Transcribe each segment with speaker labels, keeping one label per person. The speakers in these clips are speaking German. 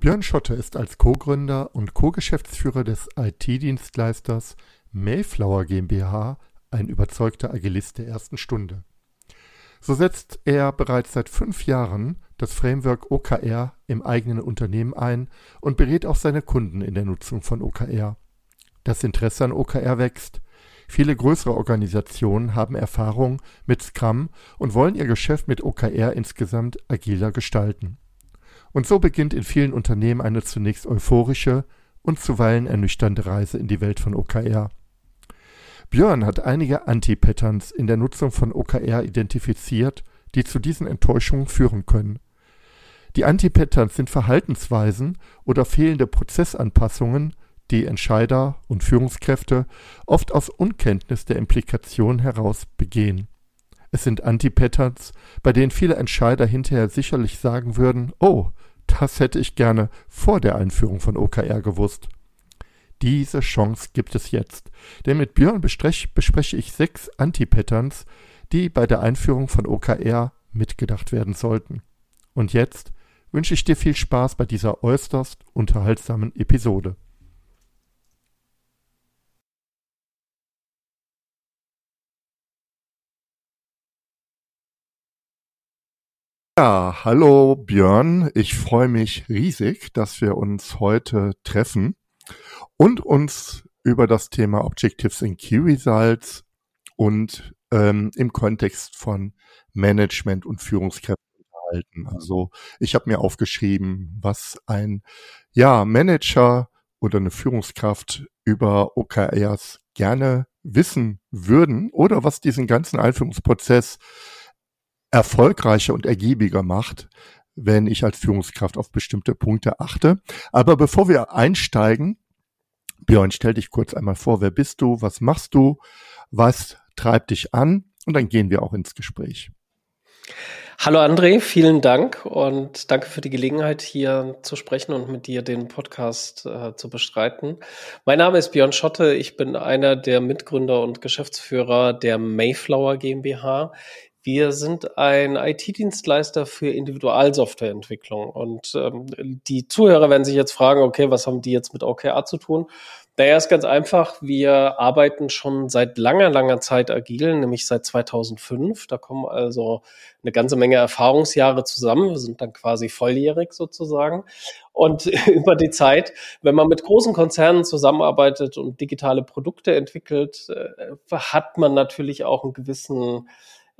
Speaker 1: Björn Schotte ist als Co-Gründer und Co-Geschäftsführer des IT-Dienstleisters Mayflower GmbH ein überzeugter Agilist der ersten Stunde. So setzt er bereits seit fünf Jahren das Framework OKR im eigenen Unternehmen ein und berät auch seine Kunden in der Nutzung von OKR. Das Interesse an OKR wächst. Viele größere Organisationen haben Erfahrung mit Scrum und wollen ihr Geschäft mit OKR insgesamt agiler gestalten. Und so beginnt in vielen Unternehmen eine zunächst euphorische und zuweilen ernüchternde Reise in die Welt von OKR. Björn hat einige Anti-Patterns in der Nutzung von OKR identifiziert, die zu diesen Enttäuschungen führen können. Die Anti-Patterns sind Verhaltensweisen oder fehlende Prozessanpassungen, die Entscheider und Führungskräfte oft aus Unkenntnis der Implikation heraus begehen. Es sind Anti-Patterns, bei denen viele Entscheider hinterher sicherlich sagen würden, oh, das hätte ich gerne vor der Einführung von OKR gewusst. Diese Chance gibt es jetzt, denn mit Björn bespreche ich sechs Anti-Patterns, die bei der Einführung von OKR mitgedacht werden sollten. Und jetzt wünsche ich dir viel Spaß bei dieser äußerst unterhaltsamen Episode. Ja, hallo Björn. Ich freue mich riesig, dass wir uns heute treffen und uns über das Thema Objectives in Key Results und ähm, im Kontext von Management und Führungskräften unterhalten. Also ich habe mir aufgeschrieben, was ein ja, Manager oder eine Führungskraft über OKRs gerne wissen würden oder was diesen ganzen Einführungsprozess erfolgreicher und ergiebiger macht, wenn ich als Führungskraft auf bestimmte Punkte achte. Aber bevor wir einsteigen, Björn, stell dich kurz einmal vor, wer bist du, was machst du, was treibt dich an und dann gehen wir auch ins Gespräch.
Speaker 2: Hallo André, vielen Dank und danke für die Gelegenheit, hier zu sprechen und mit dir den Podcast äh, zu bestreiten. Mein Name ist Björn Schotte, ich bin einer der Mitgründer und Geschäftsführer der Mayflower GmbH. Wir sind ein IT-Dienstleister für Individualsoftwareentwicklung. Und ähm, die Zuhörer werden sich jetzt fragen, okay, was haben die jetzt mit OKR zu tun? Naja, ist ganz einfach. Wir arbeiten schon seit langer, langer Zeit agil, nämlich seit 2005. Da kommen also eine ganze Menge Erfahrungsjahre zusammen. Wir sind dann quasi volljährig sozusagen. Und über die Zeit, wenn man mit großen Konzernen zusammenarbeitet und digitale Produkte entwickelt, äh, hat man natürlich auch einen gewissen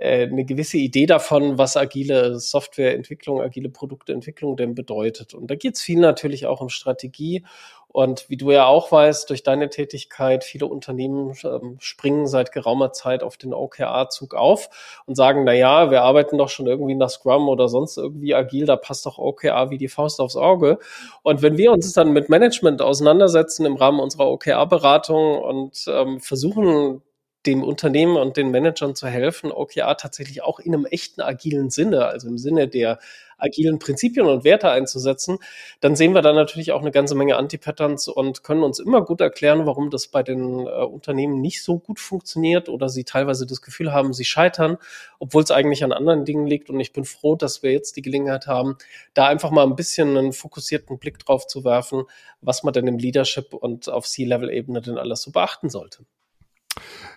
Speaker 2: äh, eine gewisse Idee davon, was agile Softwareentwicklung, agile Produktentwicklung denn bedeutet. Und da geht es viel natürlich auch um Strategie. Und wie du ja auch weißt, durch deine Tätigkeit, viele Unternehmen ähm, springen seit geraumer Zeit auf den OKR-Zug auf und sagen, na ja, wir arbeiten doch schon irgendwie nach Scrum oder sonst irgendwie agil, da passt doch OKR wie die Faust aufs Auge. Und wenn wir uns dann mit Management auseinandersetzen im Rahmen unserer OKR-Beratung und ähm, versuchen, dem Unternehmen und den Managern zu helfen, OKR tatsächlich auch in einem echten agilen Sinne, also im Sinne der agilen Prinzipien und Werte einzusetzen, dann sehen wir da natürlich auch eine ganze Menge Anti-Patterns und können uns immer gut erklären, warum das bei den äh, Unternehmen nicht so gut funktioniert oder sie teilweise das Gefühl haben, sie scheitern, obwohl es eigentlich an anderen Dingen liegt. Und ich bin froh, dass wir jetzt die Gelegenheit haben, da einfach mal ein bisschen einen fokussierten Blick drauf zu werfen, was man denn im Leadership und auf C-Level-Ebene denn alles so beachten sollte.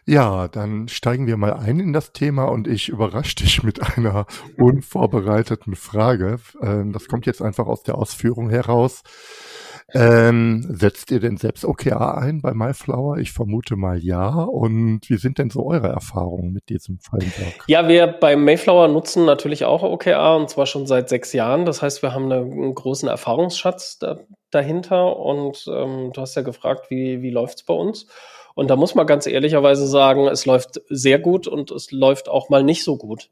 Speaker 1: Ja, dann steigen wir mal ein in das Thema und ich überrasche dich mit einer unvorbereiteten Frage. Ähm, das kommt jetzt einfach aus der Ausführung heraus. Ähm, setzt ihr denn selbst OKR ein bei MyFlower? Ich vermute mal ja. Und wie sind denn so eure Erfahrungen mit diesem Framework?
Speaker 2: Ja, wir bei Mayflower nutzen natürlich auch OKR und zwar schon seit sechs Jahren. Das heißt, wir haben einen großen Erfahrungsschatz da, dahinter und ähm, du hast ja gefragt, wie, wie läuft's bei uns? Und da muss man ganz ehrlicherweise sagen, es läuft sehr gut und es läuft auch mal nicht so gut.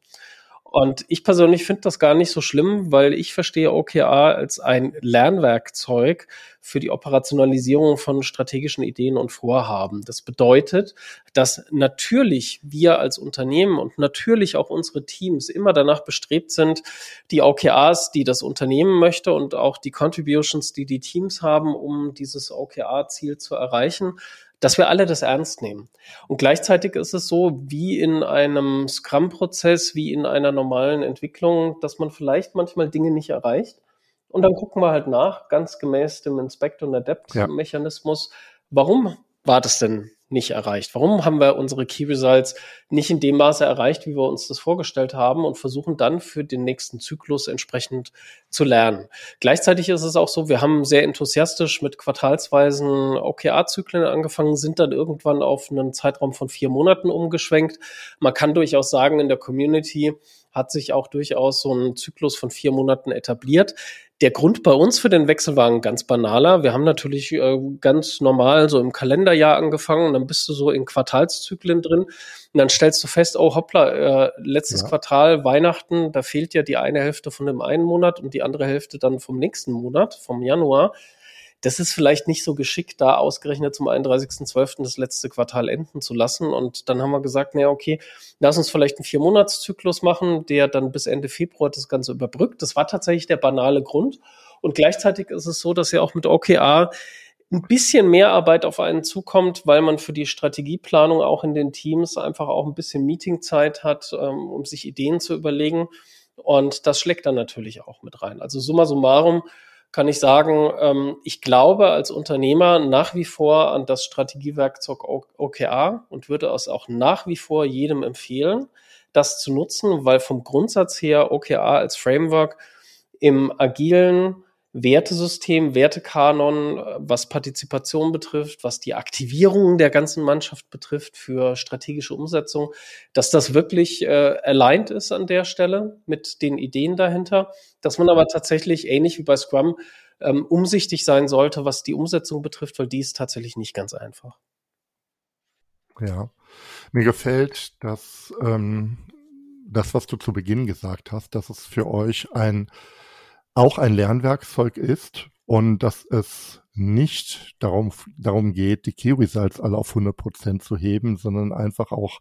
Speaker 2: Und ich persönlich finde das gar nicht so schlimm, weil ich verstehe OKR als ein Lernwerkzeug für die Operationalisierung von strategischen Ideen und Vorhaben. Das bedeutet, dass natürlich wir als Unternehmen und natürlich auch unsere Teams immer danach bestrebt sind, die OKRs, die das Unternehmen möchte und auch die Contributions, die die Teams haben, um dieses OKR-Ziel zu erreichen, dass wir alle das ernst nehmen. Und gleichzeitig ist es so, wie in einem Scrum-Prozess, wie in einer normalen Entwicklung, dass man vielleicht manchmal Dinge nicht erreicht. Und dann gucken wir halt nach, ganz gemäß dem Inspect- und Adapt-Mechanismus, warum war das denn nicht erreicht? Warum haben wir unsere Key Results nicht in dem Maße erreicht, wie wir uns das vorgestellt haben und versuchen dann für den nächsten Zyklus entsprechend zu lernen? Gleichzeitig ist es auch so, wir haben sehr enthusiastisch mit quartalsweisen OKR-Zyklen angefangen, sind dann irgendwann auf einen Zeitraum von vier Monaten umgeschwenkt. Man kann durchaus sagen, in der Community hat sich auch durchaus so ein Zyklus von vier Monaten etabliert. Der Grund bei uns für den Wechsel war ein ganz banaler. Wir haben natürlich äh, ganz normal so im Kalenderjahr angefangen und dann bist du so in Quartalszyklen drin und dann stellst du fest, oh hoppla, äh, letztes ja. Quartal Weihnachten, da fehlt ja die eine Hälfte von dem einen Monat und die andere Hälfte dann vom nächsten Monat, vom Januar das ist vielleicht nicht so geschickt, da ausgerechnet zum 31.12. das letzte Quartal enden zu lassen. Und dann haben wir gesagt, naja, okay, lass uns vielleicht einen Vier-Monats-Zyklus machen, der dann bis Ende Februar das Ganze überbrückt. Das war tatsächlich der banale Grund. Und gleichzeitig ist es so, dass ja auch mit OKR ein bisschen mehr Arbeit auf einen zukommt, weil man für die Strategieplanung auch in den Teams einfach auch ein bisschen Meetingzeit hat, ähm, um sich Ideen zu überlegen. Und das schlägt dann natürlich auch mit rein. Also summa summarum, kann ich sagen, ähm, ich glaube als Unternehmer nach wie vor an das Strategiewerkzeug OKR und würde es auch nach wie vor jedem empfehlen, das zu nutzen, weil vom Grundsatz her OKR als Framework im agilen Wertesystem, Wertekanon, was Partizipation betrifft, was die Aktivierung der ganzen Mannschaft betrifft für strategische Umsetzung, dass das wirklich äh, aligned ist an der Stelle mit den Ideen dahinter, dass man aber tatsächlich ähnlich wie bei Scrum ähm, umsichtig sein sollte, was die Umsetzung betrifft, weil die ist tatsächlich nicht ganz einfach.
Speaker 1: Ja, mir gefällt, dass ähm, das, was du zu Beginn gesagt hast, dass es für euch ein auch ein Lernwerkzeug ist und dass es nicht darum, darum geht, die Key Results alle auf 100 Prozent zu heben, sondern einfach auch,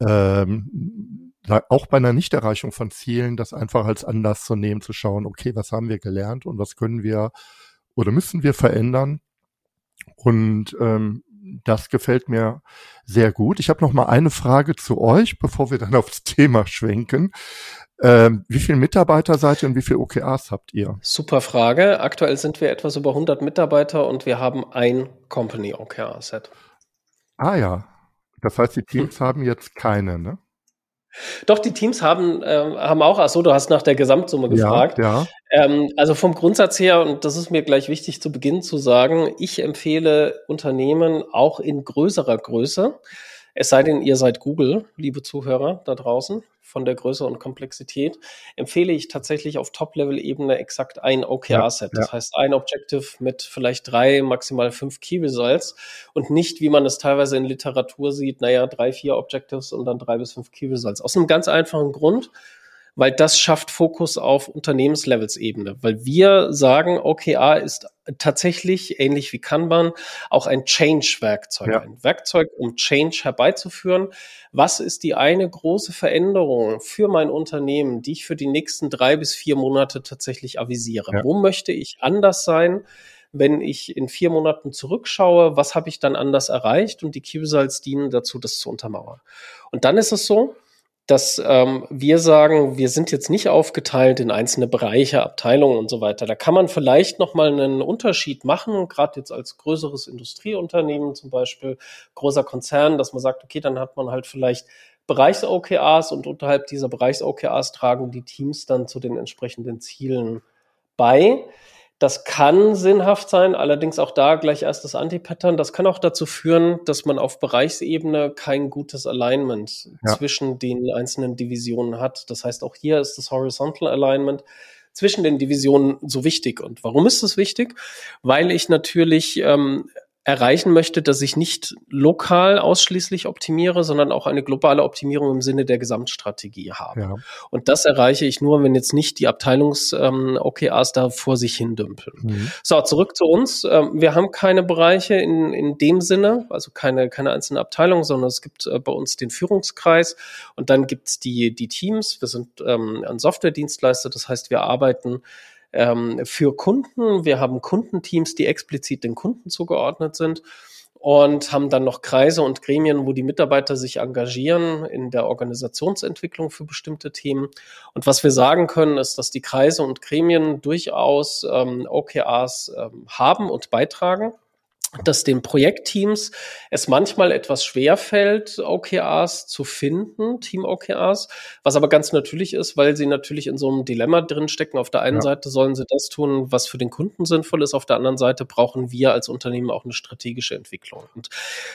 Speaker 1: ähm, auch bei einer Nichterreichung von Zielen, das einfach als Anlass zu nehmen, zu schauen, okay, was haben wir gelernt und was können wir oder müssen wir verändern? Und ähm, das gefällt mir sehr gut. Ich habe noch mal eine Frage zu euch, bevor wir dann aufs Thema schwenken. Ähm, wie viele Mitarbeiter seid ihr und wie viele OKRs habt ihr?
Speaker 2: Super Frage. Aktuell sind wir etwas über 100 Mitarbeiter und wir haben ein Company OKR-Set.
Speaker 1: Ah ja. Das heißt, die Teams hm. haben jetzt keine, ne?
Speaker 2: Doch, die Teams haben, äh, haben auch, ach so, du hast nach der Gesamtsumme gefragt. Ja, ja. Ähm, also vom Grundsatz her, und das ist mir gleich wichtig zu Beginn zu sagen, ich empfehle Unternehmen auch in größerer Größe, es sei denn, ihr seid Google, liebe Zuhörer da draußen, von der Größe und Komplexität, empfehle ich tatsächlich auf Top-Level-Ebene exakt ein OKR-Set. Ja, ja. Das heißt, ein Objective mit vielleicht drei, maximal fünf Key Results und nicht, wie man es teilweise in Literatur sieht, naja, drei, vier Objectives und dann drei bis fünf Key Results. Aus einem ganz einfachen Grund, weil das schafft Fokus auf Unternehmenslevelsebene, weil wir sagen, OKR ist tatsächlich ähnlich wie Kanban auch ein Change-Werkzeug, ja. ein Werkzeug, um Change herbeizuführen. Was ist die eine große Veränderung für mein Unternehmen, die ich für die nächsten drei bis vier Monate tatsächlich avisiere? Ja. Wo möchte ich anders sein? wenn ich in vier Monaten zurückschaue, was habe ich dann anders erreicht und die Key Results dienen dazu, das zu untermauern. Und dann ist es so, dass ähm, wir sagen, wir sind jetzt nicht aufgeteilt in einzelne Bereiche, Abteilungen und so weiter. Da kann man vielleicht noch mal einen Unterschied machen, gerade jetzt als größeres Industrieunternehmen zum Beispiel, großer Konzern, dass man sagt, okay, dann hat man halt vielleicht Bereichs-OKRs und unterhalb dieser Bereichs-OKRs tragen die Teams dann zu den entsprechenden Zielen bei. Das kann sinnhaft sein, allerdings auch da gleich erst das Anti-Pattern. Das kann auch dazu führen, dass man auf Bereichsebene kein gutes Alignment ja. zwischen den einzelnen Divisionen hat. Das heißt, auch hier ist das Horizontal Alignment zwischen den Divisionen so wichtig. Und warum ist es wichtig? Weil ich natürlich ähm, erreichen möchte, dass ich nicht lokal ausschließlich optimiere, sondern auch eine globale Optimierung im Sinne der Gesamtstrategie habe. Ja. Und das erreiche ich nur, wenn jetzt nicht die Abteilungs-OKRs ähm, da vor sich hin dümpeln. Mhm. So, zurück zu uns. Ähm, wir haben keine Bereiche in, in dem Sinne, also keine, keine einzelne Abteilung, sondern es gibt äh, bei uns den Führungskreis und dann gibt's die, die Teams. Wir sind ähm, ein Softwaredienstleister, das heißt, wir arbeiten ähm, für Kunden. Wir haben Kundenteams, die explizit den Kunden zugeordnet sind und haben dann noch Kreise und Gremien, wo die Mitarbeiter sich engagieren in der Organisationsentwicklung für bestimmte Themen. Und was wir sagen können, ist, dass die Kreise und Gremien durchaus ähm, OKRs ähm, haben und beitragen dass den Projektteams es manchmal etwas schwer fällt, OKRs zu finden, Team-OKRs, was aber ganz natürlich ist, weil sie natürlich in so einem Dilemma drinstecken. Auf der einen ja. Seite sollen sie das tun, was für den Kunden sinnvoll ist, auf der anderen Seite brauchen wir als Unternehmen auch eine strategische Entwicklung. Und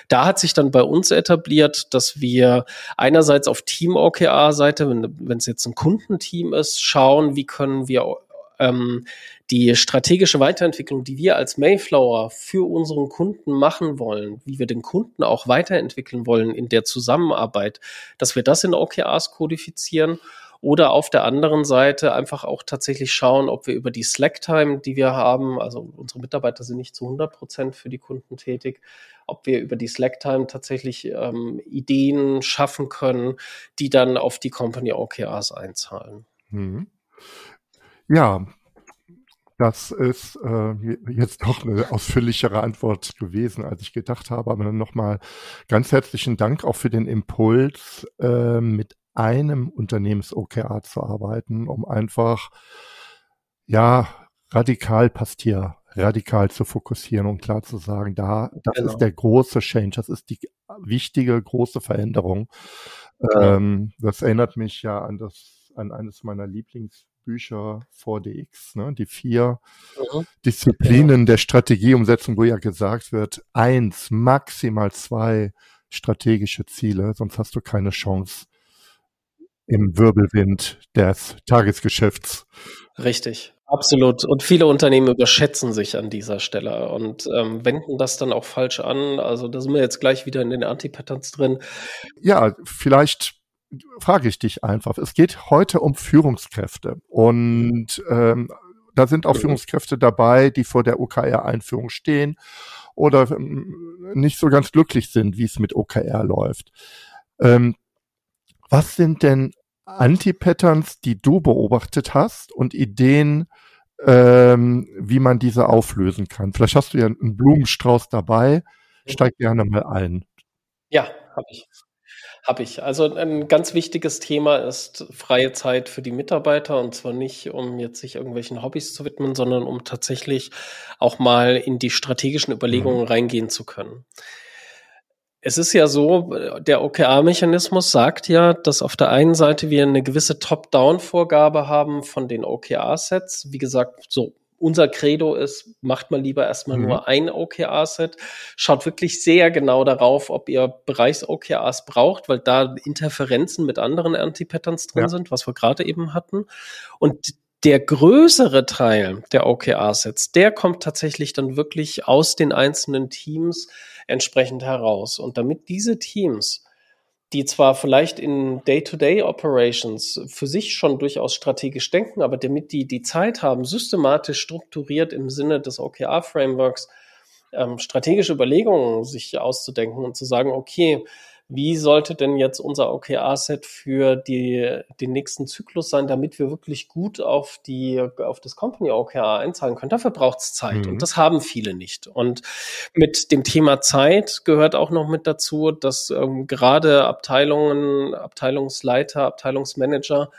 Speaker 2: da hat sich dann bei uns etabliert, dass wir einerseits auf Team-OKR-Seite, wenn es jetzt ein Kundenteam ist, schauen, wie können wir ähm, die strategische Weiterentwicklung, die wir als Mayflower für unseren Kunden machen wollen, wie wir den Kunden auch weiterentwickeln wollen in der Zusammenarbeit, dass wir das in OKRs kodifizieren oder auf der anderen Seite einfach auch tatsächlich schauen, ob wir über die Slack-Time, die wir haben, also unsere Mitarbeiter sind nicht zu 100 Prozent für die Kunden tätig, ob wir über die Slack-Time tatsächlich ähm, Ideen schaffen können, die dann auf die Company OKRs einzahlen. Mhm.
Speaker 1: Ja, das ist äh, jetzt doch eine ausführlichere Antwort gewesen, als ich gedacht habe. Aber nochmal ganz herzlichen Dank auch für den Impuls, äh, mit einem Unternehmens-OKR zu arbeiten, um einfach, ja, radikal passt hier, radikal zu fokussieren und klar zu sagen, da, das genau. ist der große Change, das ist die wichtige, große Veränderung. Genau. Ähm, das erinnert mich ja an das, an eines meiner Lieblings Bücher vor DX, ne? die vier mhm. Disziplinen ja. der Strategieumsetzung, wo ja gesagt wird, eins, maximal zwei strategische Ziele, sonst hast du keine Chance im Wirbelwind des Tagesgeschäfts.
Speaker 2: Richtig. Absolut. Und viele Unternehmen überschätzen sich an dieser Stelle und ähm, wenden das dann auch falsch an. Also da sind wir jetzt gleich wieder in den Anti-Patterns drin.
Speaker 1: Ja, vielleicht frage ich dich einfach. Es geht heute um Führungskräfte und ähm, da sind auch Führungskräfte dabei, die vor der OKR-Einführung stehen oder ähm, nicht so ganz glücklich sind, wie es mit OKR läuft. Ähm, was sind denn Anti-Patterns, die du beobachtet hast und Ideen, ähm, wie man diese auflösen kann? Vielleicht hast du ja einen Blumenstrauß dabei. Steig gerne mal ein.
Speaker 2: Ja, habe ich. Habe ich. Also ein ganz wichtiges Thema ist freie Zeit für die Mitarbeiter und zwar nicht, um jetzt sich irgendwelchen Hobbys zu widmen, sondern um tatsächlich auch mal in die strategischen Überlegungen mhm. reingehen zu können. Es ist ja so, der OKR-Mechanismus sagt ja, dass auf der einen Seite wir eine gewisse Top-Down-Vorgabe haben von den OKR-Sets. Wie gesagt, so unser Credo ist, macht mal lieber erstmal mhm. nur ein OKR-Set. Schaut wirklich sehr genau darauf, ob ihr Bereichs-OKRs braucht, weil da Interferenzen mit anderen Anti-Patterns drin ja. sind, was wir gerade eben hatten. Und der größere Teil der OKR-Sets, der kommt tatsächlich dann wirklich aus den einzelnen Teams entsprechend heraus. Und damit diese Teams die zwar vielleicht in Day-to-Day-Operations für sich schon durchaus strategisch denken, aber damit die die Zeit haben, systematisch strukturiert im Sinne des OKR-Frameworks ähm, strategische Überlegungen sich auszudenken und zu sagen, okay, wie sollte denn jetzt unser OKR-Set für die, den nächsten Zyklus sein, damit wir wirklich gut auf die, auf das Company OKR einzahlen können? Dafür braucht es Zeit mhm. und das haben viele nicht. Und mit dem Thema Zeit gehört auch noch mit dazu, dass ähm, gerade Abteilungen, Abteilungsleiter, Abteilungsmanager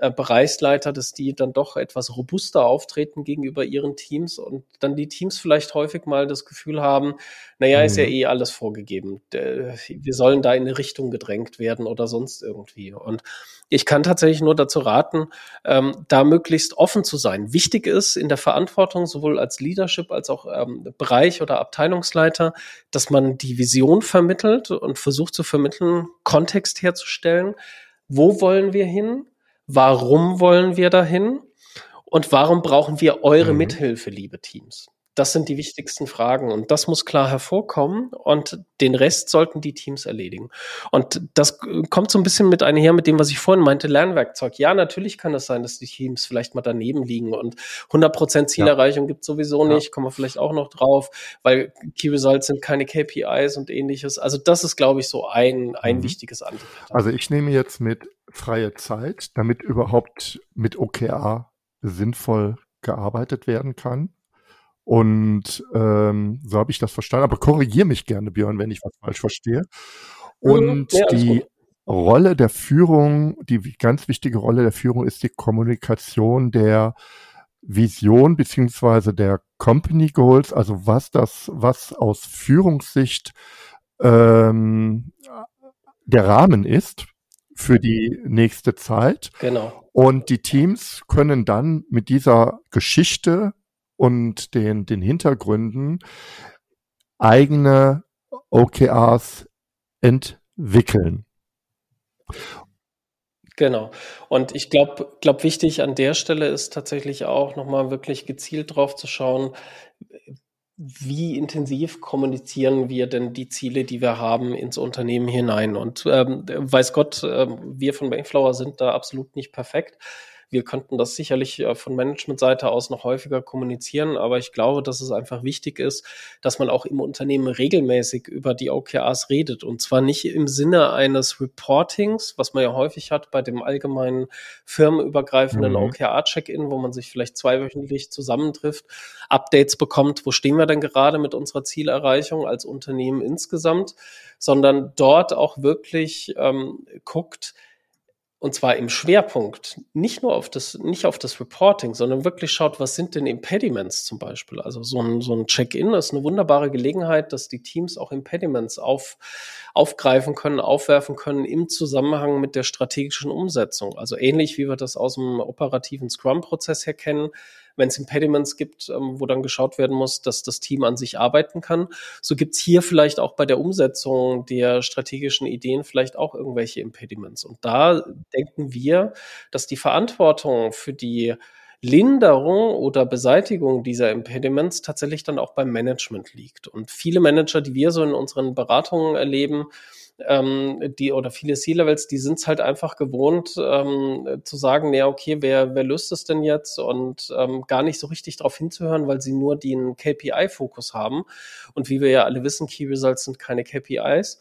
Speaker 2: äh, Bereichsleiter, dass die dann doch etwas robuster auftreten gegenüber ihren Teams und dann die Teams vielleicht häufig mal das Gefühl haben, naja, mhm. ist ja mhm. eh alles vorgegeben. Wir sollen da in eine Richtung gedrängt werden oder sonst irgendwie. Und ich kann tatsächlich nur dazu raten, ähm, da möglichst offen zu sein. Wichtig ist in der Verantwortung, sowohl als Leadership als auch ähm, Bereich oder Abteilungsleiter, dass man die Vision vermittelt und versucht zu vermitteln, Kontext herzustellen. Wo wollen wir hin? Warum wollen wir dahin? Und warum brauchen wir eure mhm. Mithilfe, liebe Teams? Das sind die wichtigsten Fragen und das muss klar hervorkommen und den Rest sollten die Teams erledigen. Und das kommt so ein bisschen mit einher mit dem, was ich vorhin meinte, Lernwerkzeug. Ja, natürlich kann es sein, dass die Teams vielleicht mal daneben liegen und 100% Zielerreichung ja. gibt sowieso nicht, ja. kommen wir vielleicht auch noch drauf, weil Key Results sind keine KPIs und ähnliches. Also das ist, glaube ich, so ein, ein mhm. wichtiges Anliegen.
Speaker 1: Also ich nehme jetzt mit freie Zeit, damit überhaupt mit OKR sinnvoll gearbeitet werden kann. Und ähm, so habe ich das verstanden. Aber korrigiere mich gerne, Björn, wenn ich was falsch verstehe. Und ja, die Rolle der Führung, die ganz wichtige Rolle der Führung ist die Kommunikation der Vision beziehungsweise der Company Goals, also was das, was aus Führungssicht ähm, der Rahmen ist für die nächste Zeit.
Speaker 2: Genau.
Speaker 1: Und die Teams können dann mit dieser Geschichte und den, den Hintergründen eigene OKRs entwickeln.
Speaker 2: Genau. Und ich glaube, glaub, wichtig an der Stelle ist tatsächlich auch nochmal wirklich gezielt drauf zu schauen, wie intensiv kommunizieren wir denn die Ziele, die wir haben, ins Unternehmen hinein? Und ähm, weiß Gott, äh, wir von Mayflower sind da absolut nicht perfekt. Wir könnten das sicherlich äh, von Managementseite aus noch häufiger kommunizieren, aber ich glaube, dass es einfach wichtig ist, dass man auch im Unternehmen regelmäßig über die OKRs redet und zwar nicht im Sinne eines Reportings, was man ja häufig hat bei dem allgemeinen firmenübergreifenden mhm. OKR-Check-In, wo man sich vielleicht zweiwöchentlich zusammentrifft, Updates bekommt, wo stehen wir denn gerade mit unserer Zielerreichung als Unternehmen insgesamt, sondern dort auch wirklich ähm, guckt, und zwar im Schwerpunkt nicht nur auf das, nicht auf das Reporting, sondern wirklich schaut, was sind denn Impediments zum Beispiel. Also so ein, so ein Check-in ist eine wunderbare Gelegenheit, dass die Teams auch Impediments auf, aufgreifen können, aufwerfen können im Zusammenhang mit der strategischen Umsetzung. Also ähnlich wie wir das aus dem operativen Scrum-Prozess her kennen, wenn es Impediments gibt, ähm, wo dann geschaut werden muss, dass das Team an sich arbeiten kann. So gibt es hier vielleicht auch bei der Umsetzung der strategischen Ideen vielleicht auch irgendwelche Impediments. Und da denken wir, dass die Verantwortung für die Linderung oder Beseitigung dieser Impediments tatsächlich dann auch beim Management liegt. Und viele Manager, die wir so in unseren Beratungen erleben, ähm, die oder viele C-Levels, die sind es halt einfach gewohnt ähm, zu sagen, ja, okay, wer, wer löst es denn jetzt und ähm, gar nicht so richtig darauf hinzuhören, weil sie nur den KPI-Fokus haben. Und wie wir ja alle wissen, Key Results sind keine KPIs.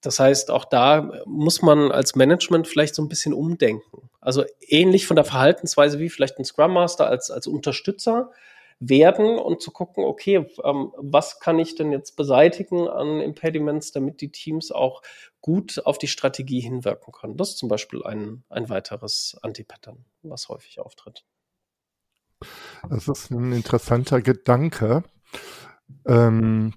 Speaker 2: Das heißt, auch da muss man als Management vielleicht so ein bisschen umdenken. Also ähnlich von der Verhaltensweise wie vielleicht ein Scrum Master als, als Unterstützer werden und zu gucken, okay, ähm, was kann ich denn jetzt beseitigen an Impediments, damit die Teams auch gut auf die Strategie hinwirken können. Das ist zum Beispiel ein, ein weiteres Anti-Pattern, was häufig auftritt.
Speaker 1: Das ist ein interessanter Gedanke. Ähm,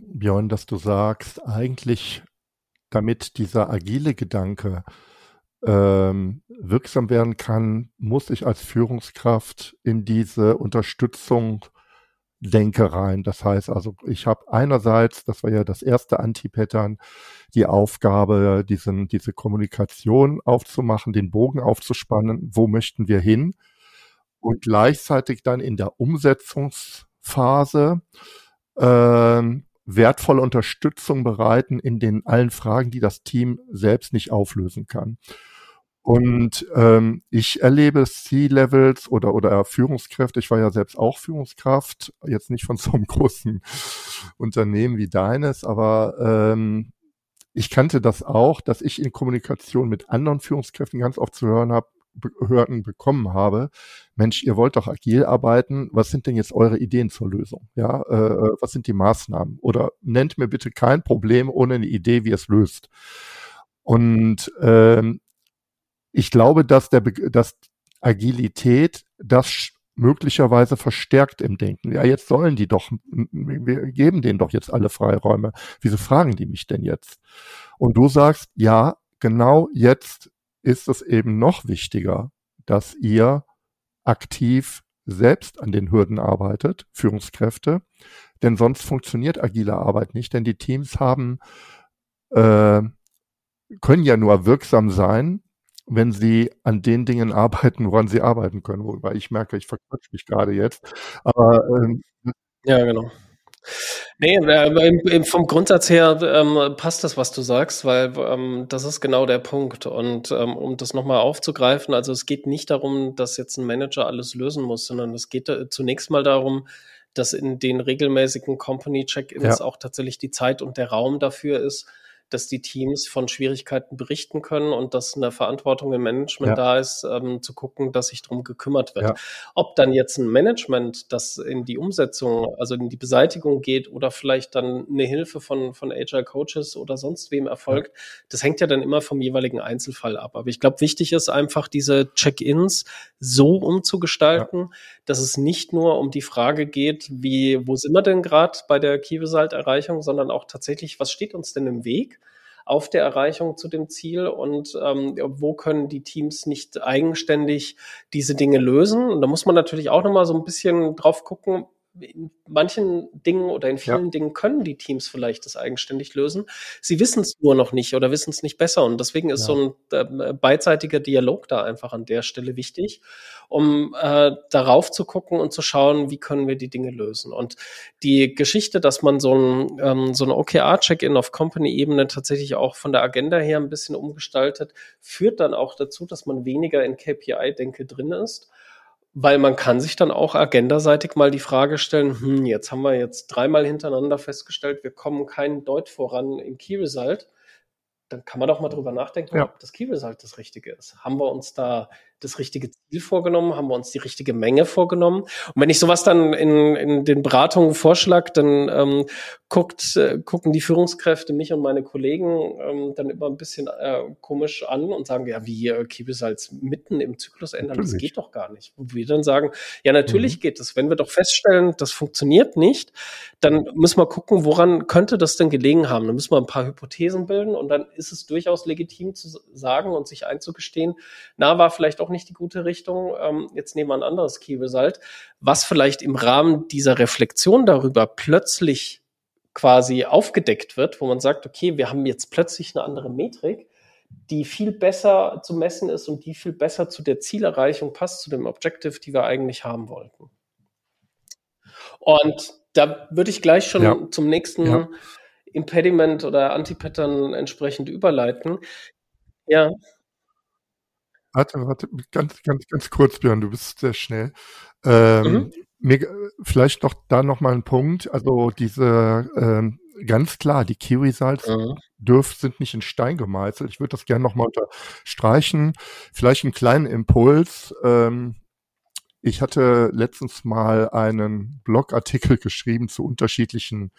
Speaker 1: Björn, dass du sagst, eigentlich damit dieser agile Gedanke ähm, wirksam werden kann, muss ich als Führungskraft in diese Unterstützung denke rein. Das heißt also, ich habe einerseits, das war ja das erste Anti-Pattern, die Aufgabe, diesen, diese Kommunikation aufzumachen, den Bogen aufzuspannen, wo möchten wir hin? Und gleichzeitig dann in der Umsetzungsphase ähm, wertvolle Unterstützung bereiten in den allen Fragen, die das Team selbst nicht auflösen kann. Und ähm, ich erlebe C-Levels oder, oder Führungskräfte, ich war ja selbst auch Führungskraft, jetzt nicht von so einem großen Unternehmen wie deines, aber ähm, ich kannte das auch, dass ich in Kommunikation mit anderen Führungskräften ganz oft zu hören habe, Behörden bekommen habe, Mensch, ihr wollt doch agil arbeiten, was sind denn jetzt eure Ideen zur Lösung? Ja, äh, was sind die Maßnahmen? Oder nennt mir bitte kein Problem ohne eine Idee, wie es löst. Und ähm, ich glaube, dass der, dass Agilität das möglicherweise verstärkt im Denken. Ja, jetzt sollen die doch, wir geben denen doch jetzt alle Freiräume. Wieso fragen die mich denn jetzt? Und du sagst, ja, genau jetzt ist es eben noch wichtiger, dass ihr aktiv selbst an den Hürden arbeitet, Führungskräfte, denn sonst funktioniert agile Arbeit nicht, denn die Teams haben, äh, können ja nur wirksam sein, wenn sie an den Dingen arbeiten, woran sie arbeiten können. Wobei ich merke, ich verquatsche mich gerade jetzt. Aber ähm,
Speaker 2: ja, genau. Nee, äh, vom Grundsatz her ähm, passt das, was du sagst, weil ähm, das ist genau der Punkt. Und ähm, um das nochmal aufzugreifen, also es geht nicht darum, dass jetzt ein Manager alles lösen muss, sondern es geht äh, zunächst mal darum, dass in den regelmäßigen Company-Check-ins ja. auch tatsächlich die Zeit und der Raum dafür ist, dass die Teams von Schwierigkeiten berichten können und dass eine Verantwortung im Management ja. da ist, ähm, zu gucken, dass sich darum gekümmert wird. Ja. Ob dann jetzt ein Management, das in die Umsetzung, also in die Beseitigung geht oder vielleicht dann eine Hilfe von, von Agile Coaches oder sonst wem erfolgt, ja. das hängt ja dann immer vom jeweiligen Einzelfall ab. Aber ich glaube, wichtig ist einfach, diese Check-ins so umzugestalten, dass es nicht nur um die Frage geht, wie, wo sind wir denn gerade bei der Key-Result-Erreichung, sondern auch tatsächlich, was steht uns denn im Weg? Auf der Erreichung zu dem Ziel und ähm, wo können die Teams nicht eigenständig diese Dinge lösen. Und da muss man natürlich auch nochmal so ein bisschen drauf gucken, in manchen Dingen oder in vielen ja. Dingen können die Teams vielleicht das eigenständig lösen. Sie wissen es nur noch nicht oder wissen es nicht besser. Und deswegen ist ja. so ein äh, beidseitiger Dialog da einfach an der Stelle wichtig, um äh, darauf zu gucken und zu schauen, wie können wir die Dinge lösen. Und die Geschichte, dass man so ein, ähm, so ein OKR-Check-in auf Company-Ebene tatsächlich auch von der Agenda her ein bisschen umgestaltet, führt dann auch dazu, dass man weniger in KPI-Denke drin ist weil man kann sich dann auch agendaseitig mal die Frage stellen, hm, jetzt haben wir jetzt dreimal hintereinander festgestellt, wir kommen keinen Deut voran im Key Result. Dann kann man doch mal drüber nachdenken, ja. ob das Key Result das Richtige ist. Haben wir uns da das richtige Ziel vorgenommen? Haben wir uns die richtige Menge vorgenommen? Und wenn ich sowas dann in, in den Beratungen vorschlage, dann ähm, guckt, äh, gucken die Führungskräfte mich und meine Kollegen ähm, dann immer ein bisschen äh, komisch an und sagen, ja, wie äh, Kiebesalz mitten im Zyklus ändern, natürlich. das geht doch gar nicht. Und wir dann sagen, ja, natürlich mhm. geht das. Wenn wir doch feststellen, das funktioniert nicht, dann müssen wir gucken, woran könnte das denn gelegen haben. Dann müssen wir ein paar Hypothesen bilden und dann ist es durchaus legitim zu sagen und sich einzugestehen, na, war vielleicht auch auch nicht die gute Richtung. Ähm, jetzt nehmen wir ein anderes Key Result, was vielleicht im Rahmen dieser Reflexion darüber plötzlich quasi aufgedeckt wird, wo man sagt, okay, wir haben jetzt plötzlich eine andere Metrik, die viel besser zu messen ist und die viel besser zu der Zielerreichung passt, zu dem Objective, die wir eigentlich haben wollten. Und da würde ich gleich schon ja. zum nächsten ja. Impediment oder Antipattern entsprechend überleiten. Ja.
Speaker 1: Warte, warte, ganz, ganz, ganz kurz, Björn, du bist sehr schnell. Ähm, mhm. mir, vielleicht noch da noch mal ein Punkt. Also diese ähm, ganz klar, die Key-Results mhm. dürf, sind nicht in Stein gemeißelt. Ich würde das gerne noch mal unterstreichen. Vielleicht einen kleinen Impuls. Ähm, ich hatte letztens mal einen Blogartikel geschrieben zu unterschiedlichen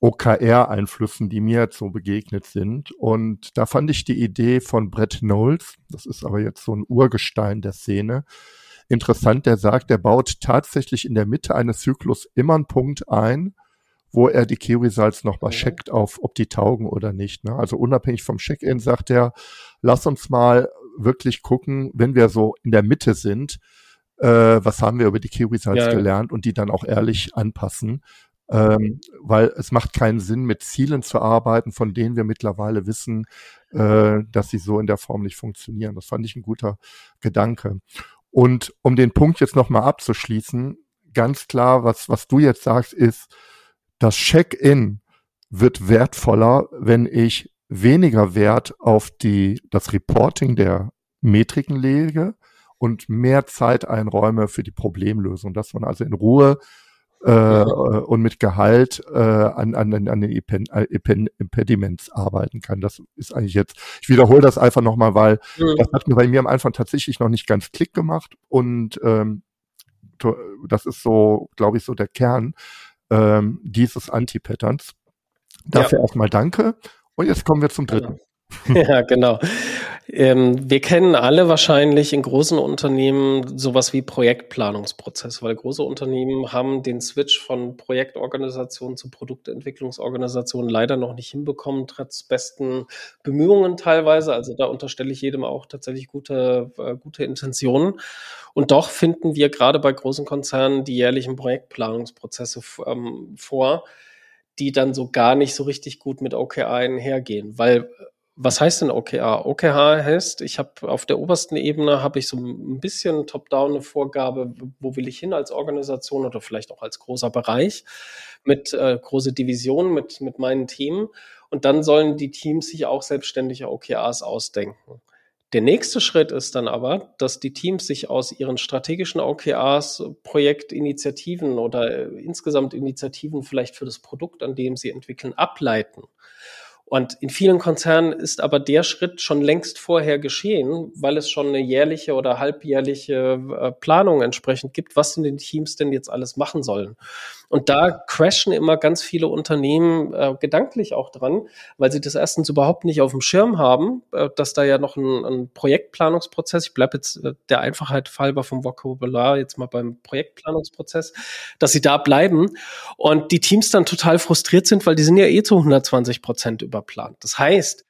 Speaker 1: OKR-Einflüssen, die mir jetzt so begegnet sind. Und da fand ich die Idee von Brett Knowles, das ist aber jetzt so ein Urgestein der Szene, interessant. Der sagt, er baut tatsächlich in der Mitte eines Zyklus immer einen Punkt ein, wo er die Key Results nochmal checkt auf, ob die taugen oder nicht. Ne? Also unabhängig vom Check-in sagt er, lass uns mal wirklich gucken, wenn wir so in der Mitte sind, äh, was haben wir über die Key Results ja, gelernt und die dann auch ehrlich anpassen ähm, weil es macht keinen Sinn, mit Zielen zu arbeiten, von denen wir mittlerweile wissen, äh, dass sie so in der Form nicht funktionieren. Das fand ich ein guter Gedanke. Und um den Punkt jetzt nochmal abzuschließen, ganz klar, was, was du jetzt sagst, ist, das Check-in wird wertvoller, wenn ich weniger Wert auf die, das Reporting der Metriken lege und mehr Zeit einräume für die Problemlösung, dass man also in Ruhe äh, und mit Gehalt äh, an, an, an den Impediments arbeiten kann. Das ist eigentlich jetzt, ich wiederhole das einfach nochmal, weil mhm. das hat mir bei mir am Anfang tatsächlich noch nicht ganz Klick gemacht und ähm, das ist so, glaube ich, so der Kern ähm, dieses Anti-Patterns. Dafür ja. erstmal danke. Und jetzt kommen wir zum dritten.
Speaker 2: Ja, genau. Ähm, wir kennen alle wahrscheinlich in großen Unternehmen sowas wie Projektplanungsprozess, weil große Unternehmen haben den Switch von Projektorganisation zu Produktentwicklungsorganisation leider noch nicht hinbekommen, trotz besten Bemühungen teilweise. Also da unterstelle ich jedem auch tatsächlich gute, äh, gute Intentionen. Und doch finden wir gerade bei großen Konzernen die jährlichen Projektplanungsprozesse ähm, vor, die dann so gar nicht so richtig gut mit OKR einhergehen, weil was heißt denn OKR? OKR heißt, ich habe auf der obersten Ebene habe ich so ein bisschen top-down eine Vorgabe, wo will ich hin als Organisation oder vielleicht auch als großer Bereich mit äh, große Divisionen mit mit meinen Themen und dann sollen die Teams sich auch selbstständige OKRs ausdenken. Der nächste Schritt ist dann aber, dass die Teams sich aus ihren strategischen OKRs Projektinitiativen oder äh, insgesamt Initiativen vielleicht für das Produkt, an dem sie entwickeln, ableiten. Und in vielen Konzernen ist aber der Schritt schon längst vorher geschehen, weil es schon eine jährliche oder halbjährliche äh, Planung entsprechend gibt, was in den Teams denn jetzt alles machen sollen. Und da crashen immer ganz viele Unternehmen äh, gedanklich auch dran, weil sie das erstens überhaupt nicht auf dem Schirm haben, äh, dass da ja noch ein, ein Projektplanungsprozess, ich bleibe jetzt äh, der Einfachheit halber vom Vokabular jetzt mal beim Projektplanungsprozess, dass sie da bleiben und die Teams dann total frustriert sind, weil die sind ja eh zu 120 Prozent überplant. Das heißt,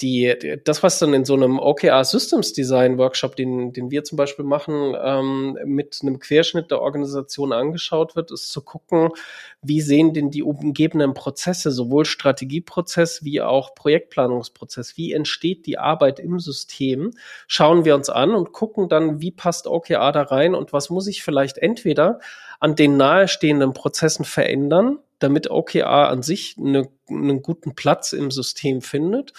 Speaker 2: die, das, was dann in so einem OKR Systems Design Workshop, den, den wir zum Beispiel machen, ähm, mit einem Querschnitt der Organisation angeschaut wird, ist zu gucken, wie sehen denn die umgebenden Prozesse, sowohl Strategieprozess wie auch Projektplanungsprozess, wie entsteht die Arbeit im System, schauen wir uns an und gucken dann, wie passt OKR da rein und was muss ich vielleicht entweder an den nahestehenden Prozessen verändern, damit OKR an sich eine, einen guten Platz im System findet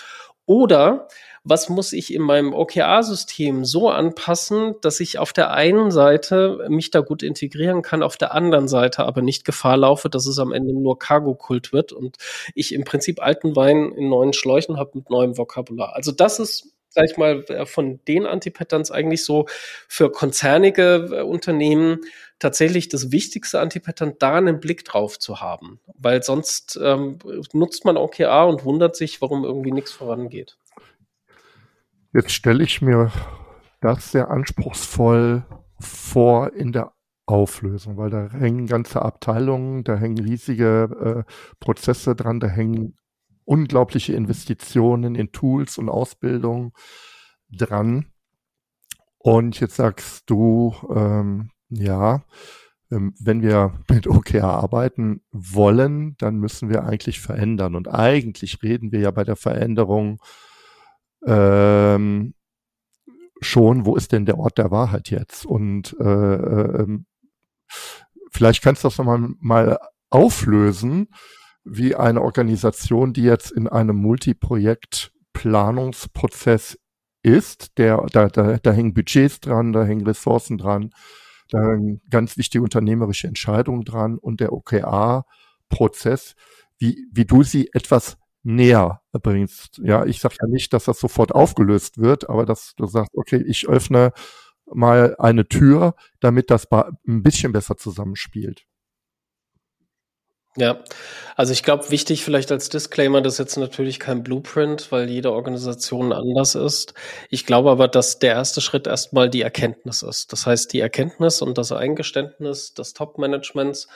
Speaker 2: oder was muss ich in meinem OKR-System so anpassen, dass ich auf der einen Seite mich da gut integrieren kann, auf der anderen Seite aber nicht Gefahr laufe, dass es am Ende nur Cargo-Kult wird und ich im Prinzip alten Wein in neuen Schläuchen habe mit neuem Vokabular. Also das ist sag ich mal, von den Antipatterns eigentlich so für konzernige äh, Unternehmen tatsächlich das wichtigste Antipattern, da einen Blick drauf zu haben. Weil sonst ähm, nutzt man OKR und wundert sich, warum irgendwie nichts vorangeht.
Speaker 1: Jetzt stelle ich mir das sehr anspruchsvoll vor in der Auflösung, weil da hängen ganze Abteilungen, da hängen riesige äh, Prozesse dran, da hängen unglaubliche Investitionen in Tools und Ausbildung dran. Und jetzt sagst du, ähm, ja, ähm, wenn wir mit OKR arbeiten wollen, dann müssen wir eigentlich verändern. Und eigentlich reden wir ja bei der Veränderung ähm, schon, wo ist denn der Ort der Wahrheit jetzt? Und äh, äh, vielleicht kannst du das nochmal mal auflösen, wie eine Organisation, die jetzt in einem Multiprojekt-Planungsprozess ist, der, da, da, da hängen Budgets dran, da hängen Ressourcen dran, da hängen ganz wichtige unternehmerische Entscheidungen dran und der OKR-Prozess, wie, wie du sie etwas näher bringst. Ja, ich sage ja nicht, dass das sofort aufgelöst wird, aber dass du sagst, okay, ich öffne mal eine Tür, damit das ein bisschen besser zusammenspielt.
Speaker 2: Ja, also ich glaube, wichtig vielleicht als Disclaimer, das ist jetzt natürlich kein Blueprint, weil jede Organisation anders ist. Ich glaube aber, dass der erste Schritt erstmal die Erkenntnis ist. Das heißt, die Erkenntnis und das Eingeständnis des Top-Managements,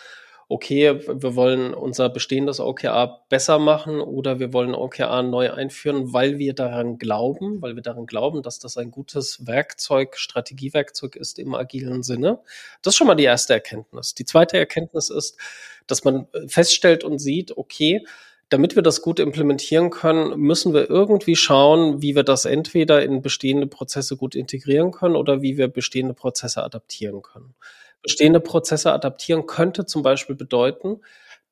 Speaker 2: okay, wir wollen unser bestehendes OKR besser machen oder wir wollen OKR neu einführen, weil wir daran glauben, weil wir daran glauben, dass das ein gutes Werkzeug, Strategiewerkzeug ist im agilen Sinne. Das ist schon mal die erste Erkenntnis. Die zweite Erkenntnis ist, dass man feststellt und sieht, okay, damit wir das gut implementieren können, müssen wir irgendwie schauen, wie wir das entweder in bestehende Prozesse gut integrieren können oder wie wir bestehende Prozesse adaptieren können bestehende Prozesse adaptieren könnte zum Beispiel bedeuten,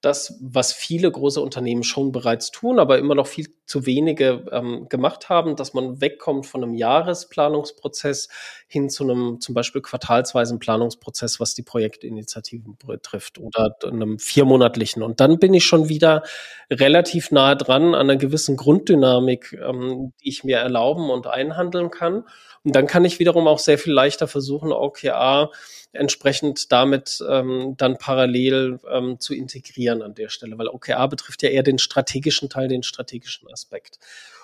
Speaker 2: das, was viele große Unternehmen schon bereits tun, aber immer noch viel zu wenige ähm, gemacht haben, dass man wegkommt von einem Jahresplanungsprozess hin zu einem zum Beispiel quartalsweisen Planungsprozess, was die Projektinitiativen betrifft oder einem viermonatlichen. Und dann bin ich schon wieder relativ nah dran an einer gewissen Grunddynamik, ähm, die ich mir erlauben und einhandeln kann. Und dann kann ich wiederum auch sehr viel leichter versuchen, OKR entsprechend damit ähm, dann parallel ähm, zu integrieren an der Stelle, weil OKR betrifft ja eher den strategischen Teil, den strategischen Aspekt.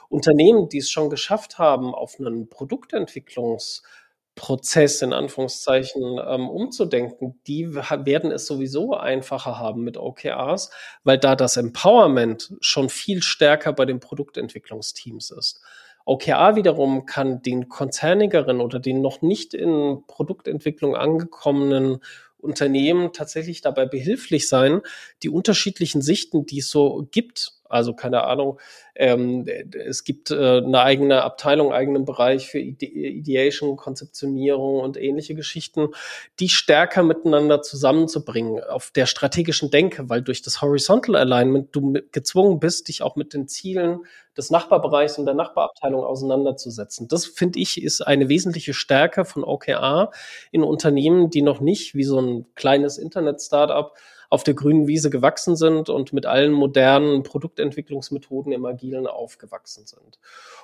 Speaker 2: Unternehmen, die es schon geschafft haben, auf einen Produktentwicklungsprozess in Anführungszeichen ähm, umzudenken, die werden es sowieso einfacher haben mit OKRs, weil da das Empowerment schon viel stärker bei den Produktentwicklungsteams ist. OKR wiederum kann den konzernigeren oder den noch nicht in Produktentwicklung angekommenen Unternehmen tatsächlich dabei behilflich sein, die unterschiedlichen Sichten, die es so gibt, Also keine Ahnung, ähm, es gibt äh, eine eigene Abteilung, eigenen Bereich für Ide Ideation, Konzeptionierung und ähnliche Geschichten, die stärker miteinander zusammenzubringen auf der strategischen Denke, weil durch das Horizontal Alignment du gezwungen bist, dich auch mit den Zielen des Nachbarbereichs und der Nachbarabteilung auseinanderzusetzen. Das finde ich ist eine wesentliche Stärke von OKR in Unternehmen, die noch nicht wie so ein kleines Internet-Startup auf der grünen Wiese gewachsen sind und mit allen modernen Produktentwicklungsmethoden im Agilen aufgewachsen sind.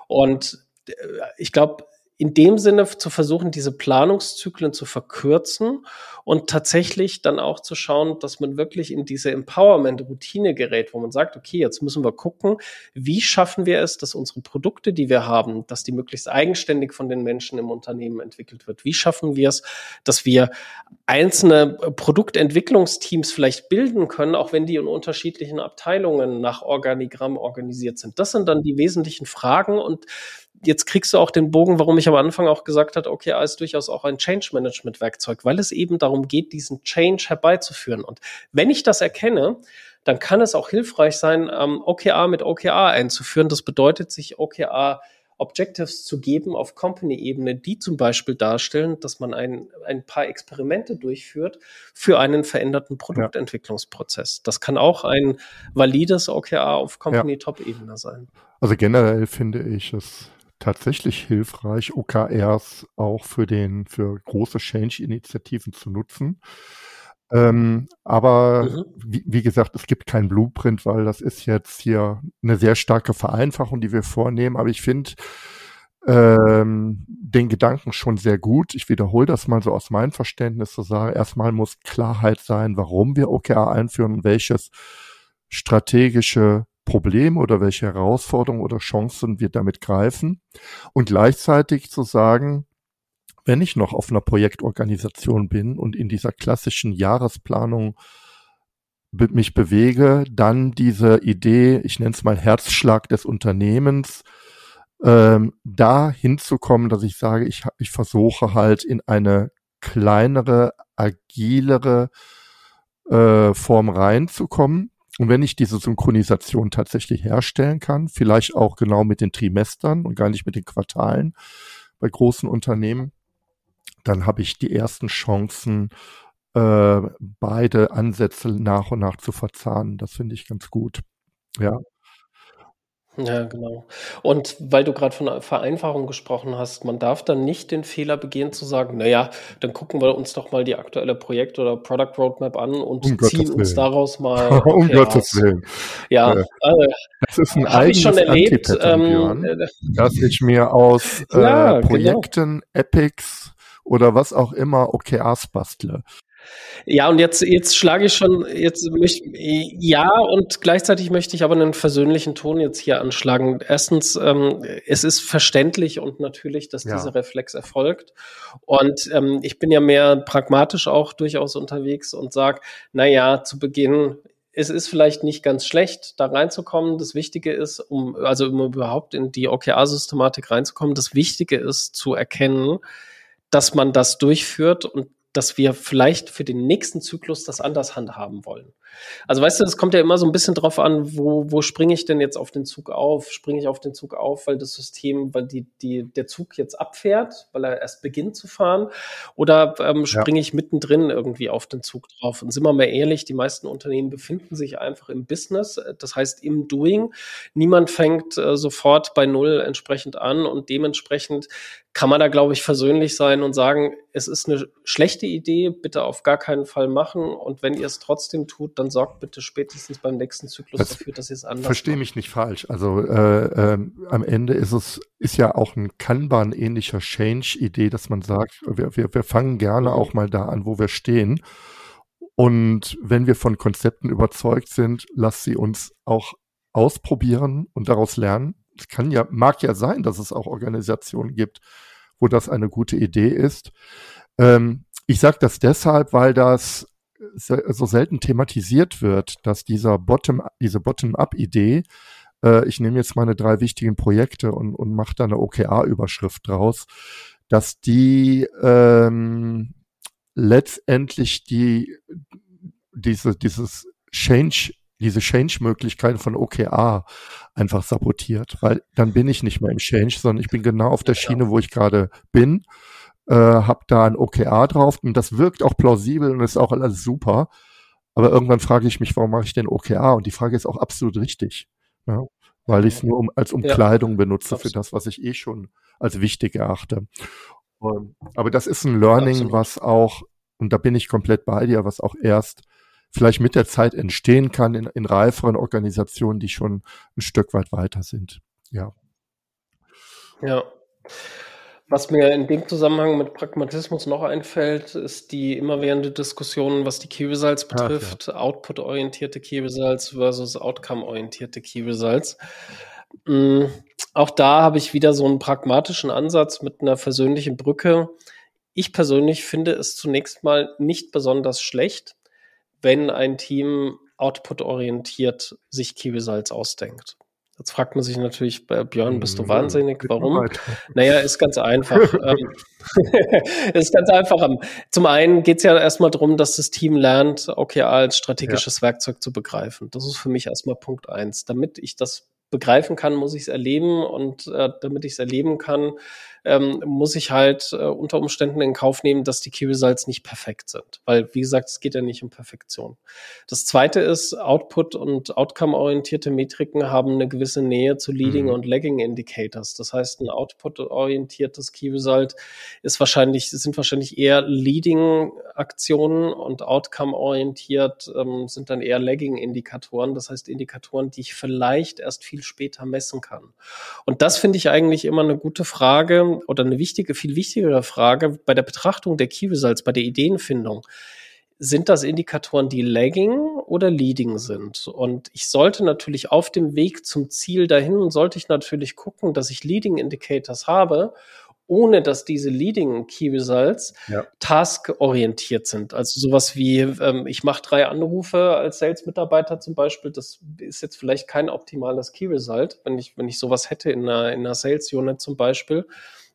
Speaker 2: Und äh, ich glaube, in dem Sinne zu versuchen, diese Planungszyklen zu verkürzen und tatsächlich dann auch zu schauen, dass man wirklich in diese Empowerment-Routine gerät, wo man sagt, okay, jetzt müssen wir gucken, wie schaffen wir es, dass unsere Produkte, die wir haben, dass die möglichst eigenständig von den Menschen im Unternehmen entwickelt wird. Wie schaffen wir es, dass wir einzelne Produktentwicklungsteams vielleicht bilden können, auch wenn die in unterschiedlichen Abteilungen nach Organigramm organisiert sind. Das sind dann die wesentlichen Fragen und jetzt kriegst du auch den Bogen, warum ich am Anfang auch gesagt habe, OKR ist durchaus auch ein Change Management Werkzeug, weil es eben darum geht, diesen Change herbeizuführen. Und wenn ich das erkenne, dann kann es auch hilfreich sein, ähm, OKR mit OKR einzuführen. Das bedeutet, sich OKR Objectives zu geben auf Company-Ebene, die zum Beispiel darstellen, dass man ein, ein paar Experimente durchführt für einen veränderten Produktentwicklungsprozess. Das kann auch ein valides OKR auf Company-Top-Ebene sein.
Speaker 1: Also generell finde ich es tatsächlich hilfreich, OKRs auch für den, für große Change-Initiativen zu nutzen. Ähm, aber mhm. wie, wie, gesagt, es gibt kein Blueprint, weil das ist jetzt hier eine sehr starke Vereinfachung, die wir vornehmen. Aber ich finde ähm, den Gedanken schon sehr gut. Ich wiederhole das mal so aus meinem Verständnis zu sagen. Erstmal muss Klarheit sein, warum wir OKR einführen und welches strategische Problem oder welche Herausforderungen oder Chancen wir damit greifen und gleichzeitig zu sagen, wenn ich noch auf einer Projektorganisation bin und in dieser klassischen Jahresplanung mich bewege, dann diese Idee, ich nenne es mal Herzschlag des Unternehmens, ähm, da hinzukommen, dass ich sage, ich, ich versuche halt in eine kleinere, agilere äh, Form reinzukommen und wenn ich diese Synchronisation tatsächlich herstellen kann, vielleicht auch genau mit den Trimestern und gar nicht mit den Quartalen bei großen Unternehmen, dann habe ich die ersten Chancen, äh, beide Ansätze nach und nach zu verzahnen. Das finde ich ganz gut. Ja.
Speaker 2: Ja, genau. Und weil du gerade von Vereinfachung gesprochen hast, man darf dann nicht den Fehler begehen zu sagen, naja, dann gucken wir uns doch mal die aktuelle Projekt- oder Product Roadmap an und um ziehen uns daraus mal.
Speaker 1: Okay, um Gottes Willen.
Speaker 2: Ja, äh,
Speaker 1: das ist ein eigenes schon erlebt, ähm, äh, dass ich mir aus äh, ja, genau. Projekten, genau. Epics oder was auch immer OKRs bastle.
Speaker 2: Ja, und jetzt, jetzt schlage ich schon, jetzt möchte, ja, und gleichzeitig möchte ich aber einen versöhnlichen Ton jetzt hier anschlagen. Erstens, ähm, es ist verständlich und natürlich, dass ja. dieser Reflex erfolgt. Und ähm, ich bin ja mehr pragmatisch auch durchaus unterwegs und sage, na ja, zu Beginn es ist vielleicht nicht ganz schlecht, da reinzukommen. Das Wichtige ist, um, also um überhaupt in die OKR-Systematik reinzukommen, das Wichtige ist zu erkennen, dass man das durchführt und dass wir vielleicht für den nächsten Zyklus das anders handhaben wollen. Also weißt du, es kommt ja immer so ein bisschen drauf an, wo, wo springe ich denn jetzt auf den Zug auf? Springe ich auf den Zug auf, weil das System, weil die, die, der Zug jetzt abfährt, weil er erst beginnt zu fahren? Oder ähm, springe ja. ich mittendrin irgendwie auf den Zug drauf? Und sind wir mal ehrlich, die meisten Unternehmen befinden sich einfach im Business, das heißt im Doing. Niemand fängt äh, sofort bei Null entsprechend an und dementsprechend kann man da, glaube ich, versöhnlich sein und sagen, es ist eine schlechte Idee, bitte auf gar keinen Fall machen. Und wenn ihr es trotzdem tut, dann sorgt bitte spätestens beim nächsten Zyklus das dafür, dass ihr es anders
Speaker 1: Verstehe mich nicht falsch. Also äh, äh, am Ende ist es ist ja auch ein Kanban-ähnlicher Change-Idee, dass man sagt, wir, wir, wir fangen gerne auch mal da an, wo wir stehen. Und wenn wir von Konzepten überzeugt sind, lass sie uns auch ausprobieren und daraus lernen. Es kann ja, mag ja sein, dass es auch Organisationen gibt, wo das eine gute Idee ist. Ähm, ich sage das deshalb, weil das so selten thematisiert wird, dass dieser Bottom, diese Bottom-up-Idee, äh, ich nehme jetzt meine drei wichtigen Projekte und, und mache da eine OKR-Überschrift draus, dass die ähm, letztendlich die diese dieses Change diese Change-Möglichkeit von OKR einfach sabotiert, weil dann bin ich nicht mehr im Change, sondern ich bin genau auf der Schiene, wo ich gerade bin, äh, habe da ein OKR drauf und das wirkt auch plausibel und ist auch alles super. Aber irgendwann frage ich mich, warum mache ich denn OKR? Und die Frage ist auch absolut richtig, ne? weil ich es nur um, als Umkleidung ja, benutze absolut. für das, was ich eh schon als wichtig erachte. Und, aber das ist ein Learning, absolut. was auch, und da bin ich komplett bei dir, was auch erst vielleicht mit der Zeit entstehen kann in, in reiferen Organisationen, die schon ein Stück weit weiter sind. Ja.
Speaker 2: Ja. Was mir in dem Zusammenhang mit Pragmatismus noch einfällt, ist die immerwährende Diskussion, was die Key Results betrifft, ja. Output-orientierte Key Results versus Outcome-orientierte Key Results. Mhm. Auch da habe ich wieder so einen pragmatischen Ansatz mit einer versöhnlichen Brücke. Ich persönlich finde es zunächst mal nicht besonders schlecht, wenn ein Team output-orientiert sich Key Results ausdenkt. Jetzt fragt man sich natürlich, Björn, bist du hm, wahnsinnig? Warum? Naja, ist ganz einfach. Ähm, ist ganz einfach. Zum einen geht es ja erstmal darum, dass das Team lernt, OKR als strategisches ja. Werkzeug zu begreifen. Das ist für mich erstmal Punkt eins. Damit ich das begreifen kann, muss ich es erleben und äh, damit ich es erleben kann, ähm, muss ich halt äh, unter Umständen in Kauf nehmen, dass die Key Results nicht perfekt sind. Weil, wie gesagt, es geht ja nicht um Perfektion. Das zweite ist, Output- und Outcome-orientierte Metriken haben eine gewisse Nähe zu Leading- mhm. und Lagging-Indicators. Das heißt, ein Output-orientiertes Key Result ist wahrscheinlich, sind wahrscheinlich eher Leading-Aktionen und Outcome-orientiert ähm, sind dann eher Lagging-Indikatoren. Das heißt, Indikatoren, die ich vielleicht erst viel später messen kann. Und das finde ich eigentlich immer eine gute Frage, oder eine wichtige, viel wichtigere Frage bei der Betrachtung der Key Results, bei der Ideenfindung. Sind das Indikatoren, die lagging oder leading sind? Und ich sollte natürlich auf dem Weg zum Ziel dahin, sollte ich natürlich gucken, dass ich Leading Indicators habe ohne dass diese Leading Key Results ja. task-orientiert sind. Also sowas wie, ähm, ich mache drei Anrufe als Sales-Mitarbeiter zum Beispiel, das ist jetzt vielleicht kein optimales Key Result, wenn ich, wenn ich sowas hätte in einer, in einer Sales-Unit zum Beispiel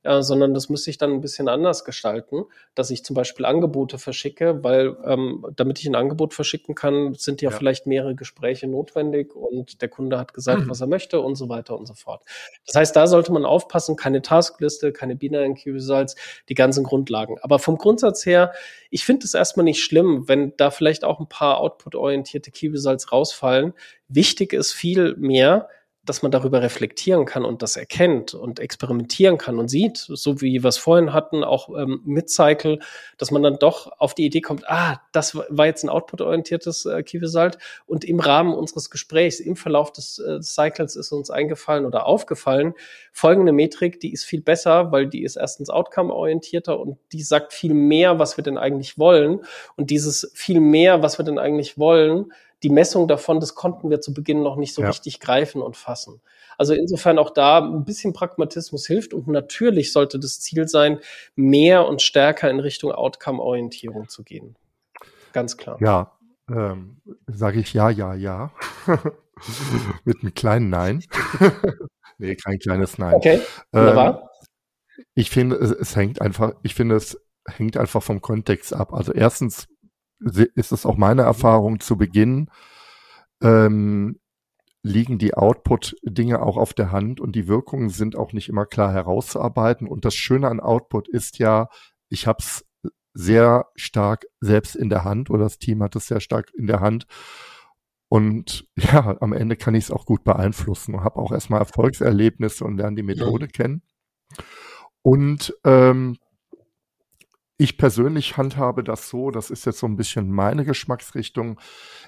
Speaker 2: äh, sondern das müsste ich dann ein bisschen anders gestalten, dass ich zum Beispiel Angebote verschicke, weil ähm, damit ich ein Angebot verschicken kann, sind ja, ja, vielleicht mehrere Gespräche notwendig und der Kunde hat gesagt, mhm. was er möchte und so weiter und so fort. Das heißt, da sollte man aufpassen, keine Taskliste, keine binären Key Results, die ganzen Grundlagen. Aber vom Grundsatz her, ich finde es erstmal nicht schlimm, wenn da vielleicht auch ein paar output-orientierte Key Results rausfallen. Wichtig ist viel mehr, dass man darüber reflektieren kann und das erkennt und experimentieren kann und sieht, so wie wir es vorhin hatten, auch ähm, mit Cycle, dass man dann doch auf die Idee kommt, ah, das war jetzt ein output-orientiertes äh, Key Result und im Rahmen unseres Gesprächs, im Verlauf des äh, Cycles ist uns eingefallen oder aufgefallen, folgende Metrik, die ist viel besser, weil die ist erstens outcome-orientierter und die sagt viel mehr, was wir denn eigentlich wollen und dieses viel mehr, was wir denn eigentlich wollen, die Messung davon, das konnten wir zu Beginn noch nicht so ja. richtig greifen und fassen. Also insofern auch da ein bisschen Pragmatismus hilft und natürlich sollte das Ziel sein, mehr und stärker in Richtung Outcome-Orientierung zu gehen. Ganz klar.
Speaker 1: Ja, ähm, sage ich ja, ja, ja. Mit einem kleinen Nein. nee, kein kleines Nein.
Speaker 2: Okay, wunderbar.
Speaker 1: Ähm, ich finde, es, es hängt einfach, ich finde, es hängt einfach vom Kontext ab. Also erstens ist es auch meine Erfahrung zu Beginn, ähm, liegen die Output-Dinge auch auf der Hand und die Wirkungen sind auch nicht immer klar herauszuarbeiten. Und das Schöne an Output ist ja, ich habe es sehr stark selbst in der Hand oder das Team hat es sehr stark in der Hand. Und ja, am Ende kann ich es auch gut beeinflussen und habe auch erstmal Erfolgserlebnisse und lerne die Methode ja. kennen. Und ähm, ich persönlich handhabe das so, das ist jetzt so ein bisschen meine Geschmacksrichtung.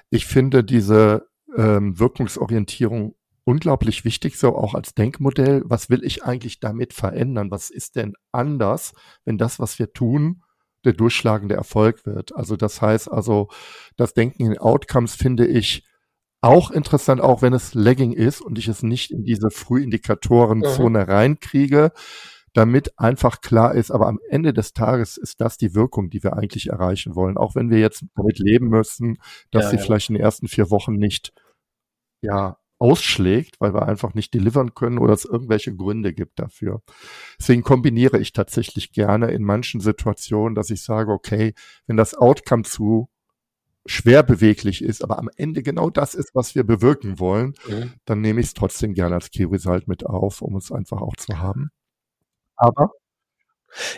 Speaker 1: Ich finde diese ähm, Wirkungsorientierung unglaublich wichtig, so auch als Denkmodell. Was will ich eigentlich damit verändern? Was ist denn anders, wenn das, was wir tun, der durchschlagende Erfolg wird? Also das heißt also, das Denken in Outcomes finde ich auch interessant, auch wenn es lagging ist und ich es nicht in diese Frühindikatorenzone mhm. reinkriege damit einfach klar ist, aber am Ende des Tages ist das die Wirkung, die wir eigentlich erreichen wollen. Auch wenn wir jetzt damit leben müssen, dass ja, sie ja. vielleicht in den ersten vier Wochen nicht, ja, ausschlägt, weil wir einfach nicht delivern können oder es irgendwelche Gründe gibt dafür. Deswegen kombiniere ich tatsächlich gerne in manchen Situationen, dass ich sage, okay, wenn das Outcome zu schwer beweglich ist, aber am Ende genau das ist, was wir bewirken wollen,
Speaker 2: Mhm.
Speaker 1: dann nehme ich es trotzdem gerne als Key Result mit auf, um es einfach auch zu haben. Aber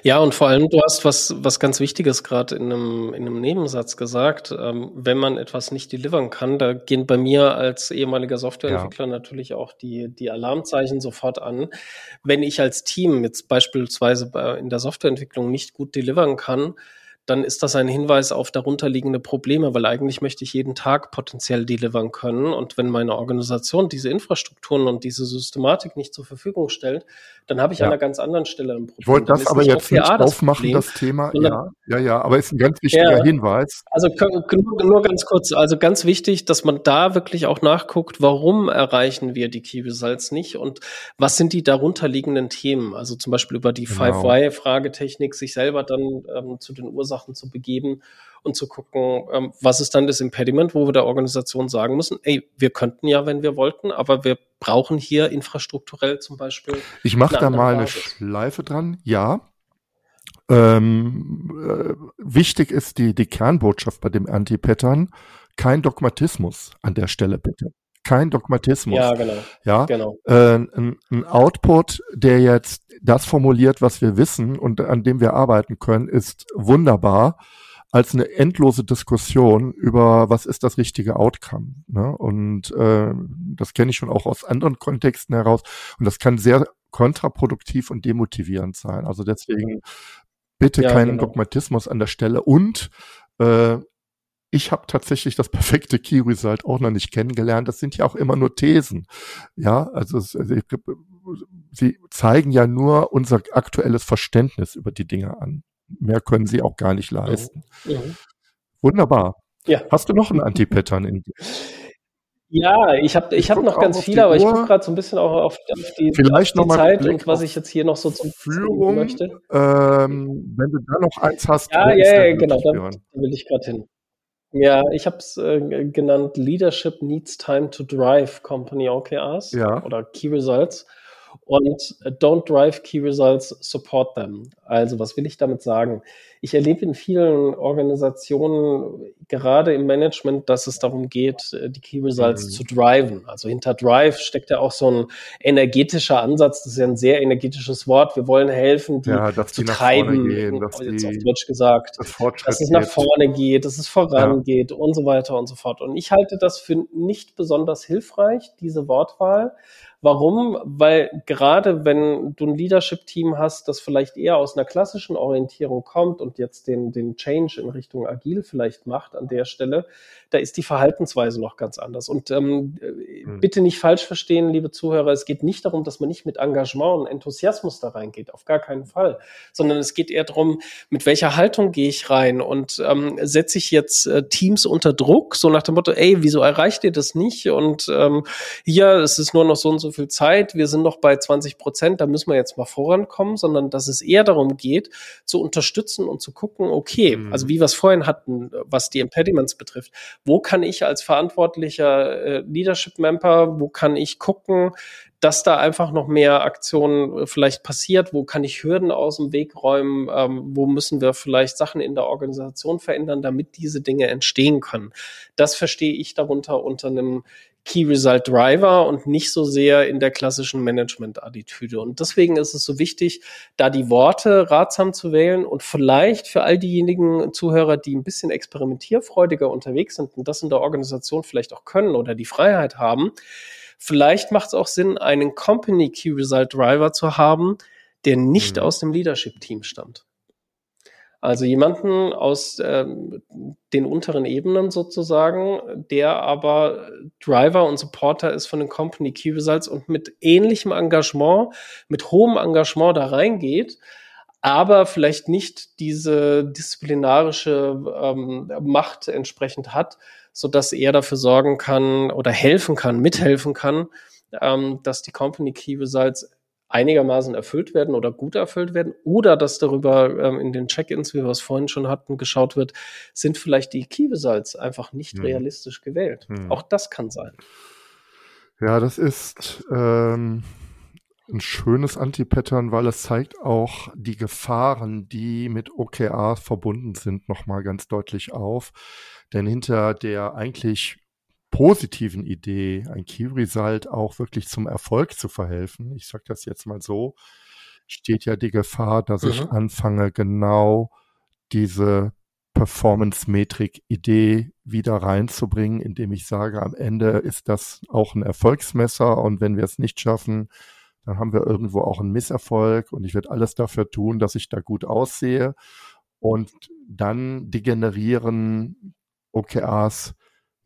Speaker 2: Ja, und vor allem, du hast was, was ganz Wichtiges gerade in einem, in einem Nebensatz gesagt. Ähm, wenn man etwas nicht delivern kann, da gehen bei mir als ehemaliger Softwareentwickler natürlich auch die, die Alarmzeichen sofort an. Wenn ich als Team jetzt beispielsweise bei, in der Softwareentwicklung nicht gut delivern kann, dann ist das ein Hinweis auf darunterliegende Probleme, weil eigentlich möchte ich jeden Tag potenziell delivern können. Und wenn meine Organisation diese Infrastrukturen und diese Systematik nicht zur Verfügung stellt, dann habe ich
Speaker 1: Ja.
Speaker 2: an einer ganz anderen Stelle ein Problem.
Speaker 1: ich wollte das aber jetzt nicht
Speaker 2: das
Speaker 1: aufmachen,
Speaker 2: Problem,
Speaker 1: das Thema. Ja, ja, ja, aber ist ein ganz wichtiger
Speaker 2: Ja.
Speaker 1: Hinweis.
Speaker 2: Also k- nur ganz kurz, also ganz wichtig, dass man da wirklich auch nachguckt, warum erreichen wir die Key Results nicht und was sind die darunterliegenden Themen? Also zum Beispiel über die
Speaker 1: Genau.
Speaker 2: Five-Why-Fragetechnik, sich selber dann ähm, zu den Ursachen zu begeben und zu gucken, ähm, was ist dann das Impediment, wo wir der Organisation sagen müssen, ey, wir könnten ja, wenn wir wollten, aber wir brauchen hier infrastrukturell zum Beispiel.
Speaker 1: Ich mache da mal eine
Speaker 2: Basis.
Speaker 1: Schleife dran. Ja. Ähm, äh, wichtig ist die, die Kernbotschaft bei dem Anti-Pattern. Kein Dogmatismus an der Stelle bitte. Kein Dogmatismus.
Speaker 2: Ja, genau,
Speaker 1: Ja.
Speaker 2: genau.
Speaker 1: Äh, ein, ein Output, der jetzt das formuliert, was wir wissen und an dem wir arbeiten können, ist wunderbar als eine endlose Diskussion über was ist das richtige Outcome. Ne? Und äh, das kenne ich schon auch aus anderen Kontexten heraus. Und das kann sehr kontraproduktiv und demotivierend sein. Also deswegen bitte
Speaker 2: Ja,
Speaker 1: keinen
Speaker 2: genau.
Speaker 1: Dogmatismus an der Stelle. Und äh, ich habe tatsächlich das perfekte Key Result auch noch nicht kennengelernt. Das sind ja auch immer nur Thesen. Ja, also, es, also ich, sie zeigen ja nur unser aktuelles Verständnis über die Dinge an. Mehr können sie auch gar nicht leisten.
Speaker 2: Mhm.
Speaker 1: Wunderbar.
Speaker 2: Ja.
Speaker 1: Hast du noch ein Anti-Pattern in dir?
Speaker 2: Ja, ich habe ich
Speaker 1: Ich
Speaker 2: hab noch ganz viele, aber ich
Speaker 1: Uhr.
Speaker 2: gucke gerade so ein bisschen auch auf, auf die,
Speaker 1: Vielleicht
Speaker 2: auf die Zeit und was ich jetzt hier noch so zum
Speaker 1: Führung.
Speaker 2: möchte.
Speaker 1: Ähm, wenn du da noch eins hast,
Speaker 2: Ja,
Speaker 1: ich
Speaker 2: ja, ja, genau, da will ich gerade hin. Ja, ich habe es äh, genannt Leadership Needs Time to Drive Company OKRs
Speaker 1: Ja.
Speaker 2: oder Key Results und äh, Don't Drive Key Results, Support them. Also was will ich damit sagen? Ich erlebe in vielen Organisationen, gerade im Management, dass es darum geht, äh, die Key Results
Speaker 1: Mhm.
Speaker 2: zu driven. Also hinter Drive steckt ja auch so ein energetischer Ansatz. Das ist ja ein sehr energetisches Wort. Wir wollen helfen, die
Speaker 1: Ja, dass
Speaker 2: zu
Speaker 1: die nach vorne
Speaker 2: treiben,
Speaker 1: gehen, dass
Speaker 2: jetzt auf
Speaker 1: die
Speaker 2: Deutsch gesagt
Speaker 1: das
Speaker 2: dass es nach
Speaker 1: geht.
Speaker 2: vorne geht, dass es vorangeht und so weiter und so fort. Und ich halte das für nicht besonders hilfreich, diese Wortwahl. Warum? Weil gerade wenn du ein Leadership-Team hast, das vielleicht eher aus einer klassischen Orientierung kommt und jetzt den, den Change in Richtung Agil vielleicht macht an der Stelle, da ist die Verhaltensweise noch ganz anders. Und ähm, äh,
Speaker 1: Hm.
Speaker 2: bitte nicht falsch verstehen, liebe Zuhörer, es geht nicht darum, dass man nicht mit Engagement und Enthusiasmus da reingeht, auf gar keinen Fall, sondern es geht eher darum, mit welcher Haltung gehe ich rein und ähm, setze ich jetzt äh, Teams unter Druck, so nach dem Motto, ey, wieso erreicht ihr das nicht? Und ähm, hier, es ist nur noch so und so viel Zeit, wir sind noch bei 20 Prozent, da müssen wir jetzt mal vorankommen, sondern dass es eher darum geht, zu unterstützen und zu gucken, okay,
Speaker 1: Mhm.
Speaker 2: also wie wir es vorhin hatten, was die Impediments betrifft, wo kann ich als verantwortlicher äh, Leadership-Member, wo kann ich gucken, dass da einfach noch mehr Aktionen äh, vielleicht passiert, wo kann ich Hürden aus dem Weg räumen, ähm, wo müssen wir vielleicht Sachen in der Organisation verändern, damit diese Dinge entstehen können. Das verstehe ich darunter unter einem Key Result Driver und nicht so sehr in der klassischen Management-Attitüde. Und deswegen ist es so wichtig, da die Worte ratsam zu wählen und vielleicht für all diejenigen Zuhörer, die ein bisschen experimentierfreudiger unterwegs sind und das in der Organisation vielleicht auch können oder die Freiheit haben, vielleicht macht es auch Sinn, einen Company Key Result Driver zu haben, der nicht
Speaker 1: Mhm.
Speaker 2: aus dem Leadership-Team stammt. Also jemanden aus ähm, den unteren Ebenen sozusagen, der aber Driver und Supporter ist von den Company Key Results und mit ähnlichem Engagement, mit hohem Engagement da reingeht, aber vielleicht nicht diese disziplinarische ähm, Macht entsprechend hat, so dass er dafür sorgen kann oder helfen kann, mithelfen kann, ähm, dass die Company Key Results einigermaßen erfüllt werden oder gut erfüllt werden oder dass darüber ähm, in den Check-ins, wie wir es vorhin schon hatten, geschaut wird, sind vielleicht die Key Results einfach nicht
Speaker 1: Hm.
Speaker 2: realistisch gewählt.
Speaker 1: Hm.
Speaker 2: Auch das kann sein.
Speaker 1: Ja, das ist ähm, ein schönes Anti-Pattern, weil es zeigt auch die Gefahren, die mit OKRs verbunden sind, nochmal ganz deutlich auf. Denn hinter der eigentlich positiven Idee, ein Key Result auch wirklich zum Erfolg zu verhelfen, ich sage das jetzt mal so, steht ja die Gefahr, dass mhm. ich anfange, genau diese Performance-Metrik-Idee wieder reinzubringen, indem ich sage, am Ende ist das auch ein Erfolgsmesser und wenn wir es nicht schaffen, dann haben wir irgendwo auch einen Misserfolg und ich werde alles dafür tun, dass ich da gut aussehe. Und dann degenerieren OKRs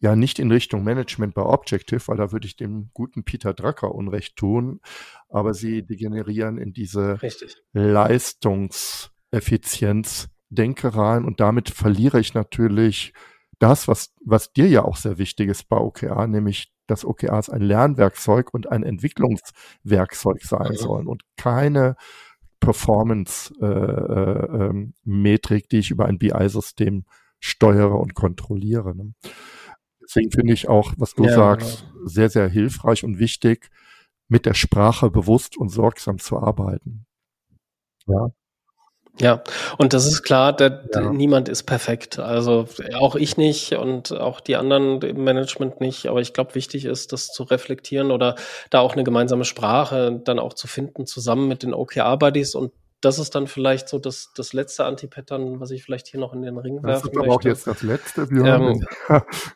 Speaker 1: ja nicht in Richtung Management bei Objective, weil da würde ich dem guten Peter Drucker Unrecht tun, aber sie degenerieren in diese Richtig. Leistungseffizienz Denke rein und damit verliere ich natürlich das, was, was dir ja auch sehr wichtig ist bei OKR, nämlich dass OKRs ein Lernwerkzeug und ein Entwicklungswerkzeug sein mhm. sollen und keine Performance-Metrik, äh, äh, die ich über ein BI-System steuere und kontrolliere. Ne? Deswegen finde ich auch, was du ja, sagst, genau. sehr, sehr hilfreich und wichtig, mit der Sprache bewusst und sorgsam zu arbeiten.
Speaker 2: Ja. Ja, und das ist klar, der, ja. niemand ist perfekt. Also auch ich nicht und auch die anderen im Management nicht. Aber ich glaube, wichtig ist, das zu reflektieren oder da auch eine gemeinsame Sprache dann auch zu finden, zusammen mit den OKR-Buddies und das ist dann vielleicht so das, das letzte Anti-Pattern, was ich vielleicht hier noch in den Ring möchte. Das ist aber
Speaker 1: auch jetzt das letzte. Wir ähm,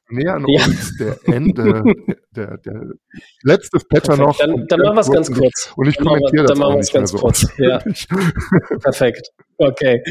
Speaker 1: nähern ja. uns der Ende, der, der letzte Pattern noch.
Speaker 2: Dann, dann machen wir es ganz kurz.
Speaker 1: Und ich kommentiere das
Speaker 2: dann machen wir es ganz so kurz. Ja. Perfekt. Okay.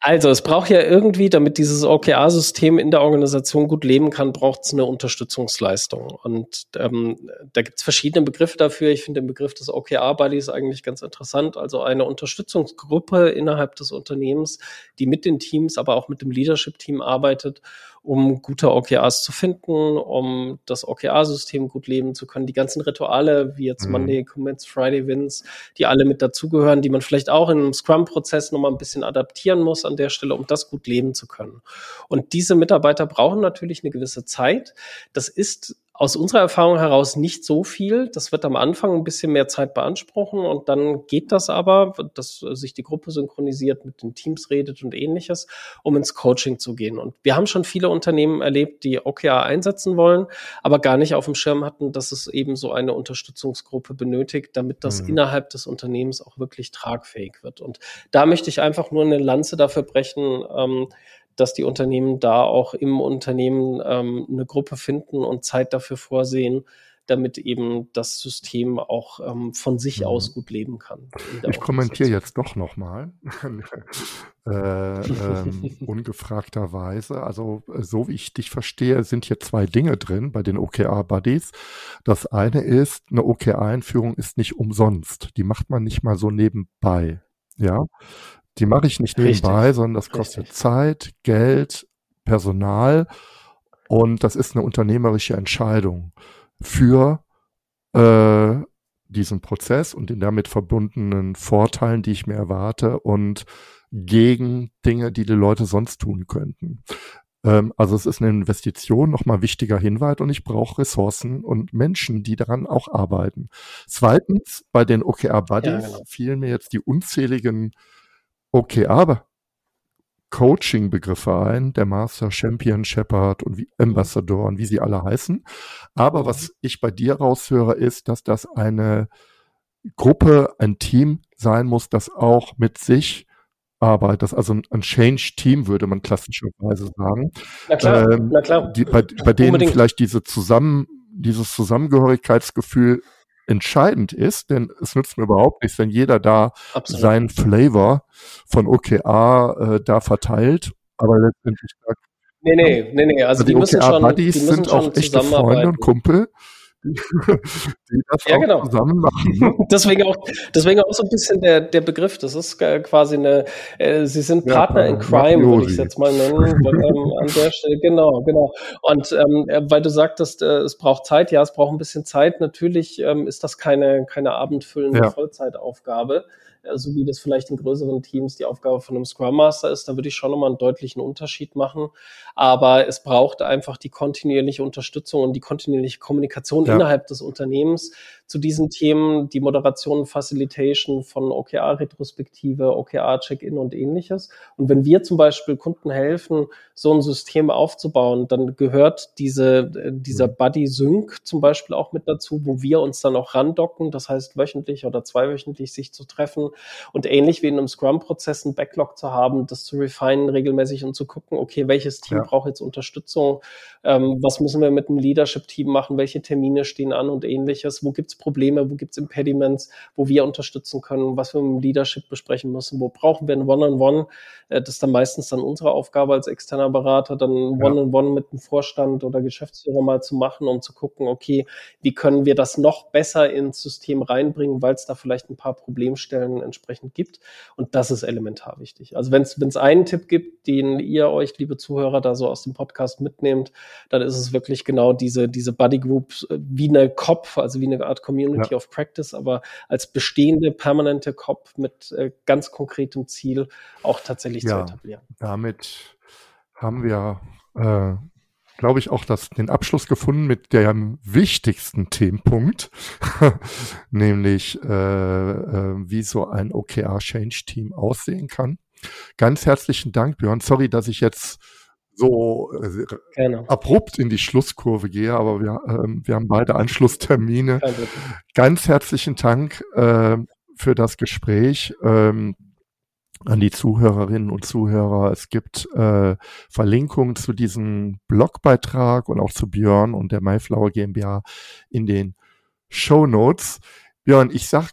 Speaker 2: Also, es braucht ja irgendwie, damit dieses OKR-System in der Organisation gut leben kann, braucht es eine Unterstützungsleistung. Und ähm, da gibt es verschiedene Begriffe dafür. Ich finde den Begriff des OKR-Buddies eigentlich ganz interessant. Also eine Unterstützungsgruppe innerhalb des Unternehmens, die mit den Teams, aber auch mit dem Leadership-Team arbeitet um gute OKRs zu finden, um das OKR-System gut leben zu können. Die ganzen Rituale, wie jetzt mhm. Monday Commits, Friday Wins, die alle mit dazugehören, die man vielleicht auch in einem Scrum-Prozess nochmal ein bisschen adaptieren muss an der Stelle, um das gut leben zu können. Und diese Mitarbeiter brauchen natürlich eine gewisse Zeit. Das ist aus unserer Erfahrung heraus nicht so viel. Das wird am Anfang ein bisschen mehr Zeit beanspruchen und dann geht das aber, dass sich die Gruppe synchronisiert, mit den Teams redet und ähnliches, um ins Coaching zu gehen. Und wir haben schon viele Unternehmen erlebt, die OKR einsetzen wollen, aber gar nicht auf dem Schirm hatten, dass es eben so eine Unterstützungsgruppe benötigt, damit das mhm. innerhalb des Unternehmens auch wirklich tragfähig wird. Und da möchte ich einfach nur eine Lanze dafür brechen, ähm, dass die Unternehmen da auch im Unternehmen ähm, eine Gruppe finden und Zeit dafür vorsehen, damit eben das System auch ähm, von sich mhm. aus gut leben kann.
Speaker 1: Ich kommentiere jetzt doch nochmal, äh, ähm, ungefragterweise. Also so wie ich dich verstehe, sind hier zwei Dinge drin bei den OKR-Buddies. Das eine ist, eine OKR-Einführung ist nicht umsonst. Die macht man nicht mal so nebenbei. Ja, die mache ich nicht nebenbei, Richtig. sondern das kostet Richtig. Zeit, Geld, Personal und das ist eine unternehmerische Entscheidung für äh, diesen Prozess und den damit verbundenen Vorteilen, die ich mir erwarte und gegen Dinge, die die Leute sonst tun könnten. Ähm, also es ist eine Investition, nochmal wichtiger Hinweis und ich brauche Ressourcen und Menschen, die daran auch arbeiten. Zweitens, bei den OKR Buddies ja, genau. fielen mir jetzt die unzähligen Okay, aber Coaching-Begriffe ein, der Master, Champion, Shepherd und wie Ambassador und wie sie alle heißen. Aber was ich bei dir raushöre, ist, dass das eine Gruppe, ein Team sein muss, das auch mit sich arbeitet. Das also ein Change-Team, würde man klassischerweise sagen.
Speaker 2: Na klar, ähm, na klar.
Speaker 1: Die, bei, bei denen vielleicht diese Zusammen, dieses Zusammengehörigkeitsgefühl entscheidend ist, denn es nützt mir überhaupt nichts, wenn jeder da Absolut. seinen Flavor von OKA äh, da verteilt, aber letztendlich
Speaker 2: Nee, nee, nee, nee, also, also die, die müssen schon, die müssen
Speaker 1: sind schon auch echte Freunde und Kumpel
Speaker 2: die das ja, genau. zusammen machen. deswegen auch, deswegen auch so ein bisschen der, der Begriff. Das ist quasi eine, äh, sie sind Partner ja, in Crime, würde ich es jetzt mal nennen, ähm, an der Stelle. Genau, genau. Und ähm, äh, weil du sagtest, äh, es braucht Zeit, ja, es braucht ein bisschen Zeit. Natürlich ähm, ist das keine, keine abendfüllende ja. Vollzeitaufgabe so wie das vielleicht in größeren Teams die Aufgabe von einem Scrum Master ist, da würde ich schon nochmal einen deutlichen Unterschied machen. Aber es braucht einfach die kontinuierliche Unterstützung und die kontinuierliche Kommunikation ja. innerhalb des Unternehmens zu diesen Themen, die Moderation, Facilitation von OKR-Retrospektive, OKR-Check-In und ähnliches. Und wenn wir zum Beispiel Kunden helfen, so ein System aufzubauen, dann gehört diese, dieser mhm. Buddy-Sync zum Beispiel auch mit dazu, wo wir uns dann auch randocken, das heißt wöchentlich oder zweiwöchentlich sich zu treffen und ähnlich wie in einem Scrum-Prozess ein Backlog zu haben, das zu refinen regelmäßig und zu gucken, okay, welches Team ja. braucht jetzt Unterstützung, ähm, was müssen wir mit dem Leadership-Team machen, welche Termine stehen an und ähnliches, wo gibt es Probleme, wo gibt es Impediments, wo wir unterstützen können, was wir mit dem Leadership besprechen müssen, wo brauchen wir ein One-on-One, -on -One, äh, das ist dann meistens dann unsere Aufgabe als externer Berater, dann One-on-One -on -One mit dem Vorstand oder Geschäftsführer mal zu machen, um zu gucken, okay, wie können wir das noch besser ins System reinbringen, weil es da vielleicht ein paar Problemstellen entsprechend gibt. Und das ist elementar wichtig. Also wenn es einen Tipp gibt, den ihr euch, liebe Zuhörer, da so aus dem Podcast mitnehmt, dann ist es wirklich genau diese, diese Buddy Groups äh, wie eine COP, also wie eine Art Community ja. of Practice, aber als bestehende permanente COP mit äh, ganz konkretem Ziel auch tatsächlich ja, zu etablieren.
Speaker 1: Damit haben wir äh, glaube ich, auch das, den Abschluss gefunden mit dem wichtigsten Themenpunkt, nämlich äh, äh, wie so ein OKR-Change-Team aussehen kann. Ganz herzlichen Dank, Björn. Sorry, dass ich jetzt so äh, Gerne. abrupt in die Schlusskurve gehe, aber wir, äh, wir haben beide Anschlusstermine. Ganz herzlichen Dank äh, für das Gespräch. Ähm, an die Zuhörerinnen und Zuhörer. Es gibt äh, Verlinkungen zu diesem Blogbeitrag und auch zu Björn und der Mayflower GmbH in den Show Notes. Björn, ich sag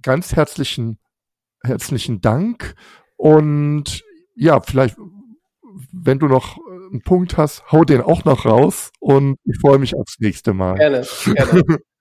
Speaker 1: ganz herzlichen, herzlichen Dank und ja, vielleicht, wenn du noch einen Punkt hast, hau den auch noch raus und ich freue mich aufs nächste Mal.
Speaker 2: Gerne, gerne.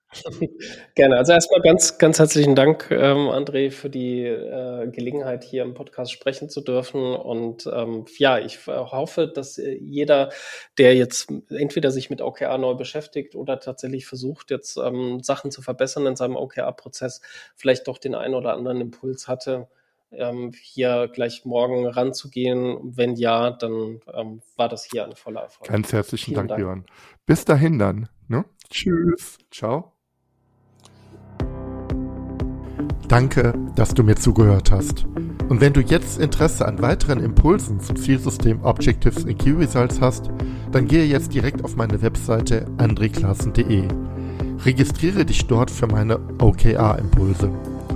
Speaker 2: Gerne. Also erstmal ganz, ganz herzlichen Dank, ähm, André, für die äh, Gelegenheit, hier im Podcast sprechen zu dürfen. Und ähm, ja, ich hoffe, dass äh, jeder, der jetzt entweder sich mit OKR neu beschäftigt oder tatsächlich versucht, jetzt ähm, Sachen zu verbessern in seinem OKR-Prozess, vielleicht doch den einen oder anderen Impuls hatte, ähm, hier gleich morgen ranzugehen. Wenn ja, dann ähm, war das hier ein voller Erfolg.
Speaker 1: Ganz herzlichen Dank, Dank, Björn. Bis dahin dann. Ne? Tschüss. Ciao. Danke, dass du mir zugehört hast. Und wenn du jetzt Interesse an weiteren Impulsen zum Zielsystem Objectives in Key Results hast, dann gehe jetzt direkt auf meine Webseite andreklassen.de. Registriere dich dort für meine OKR-Impulse.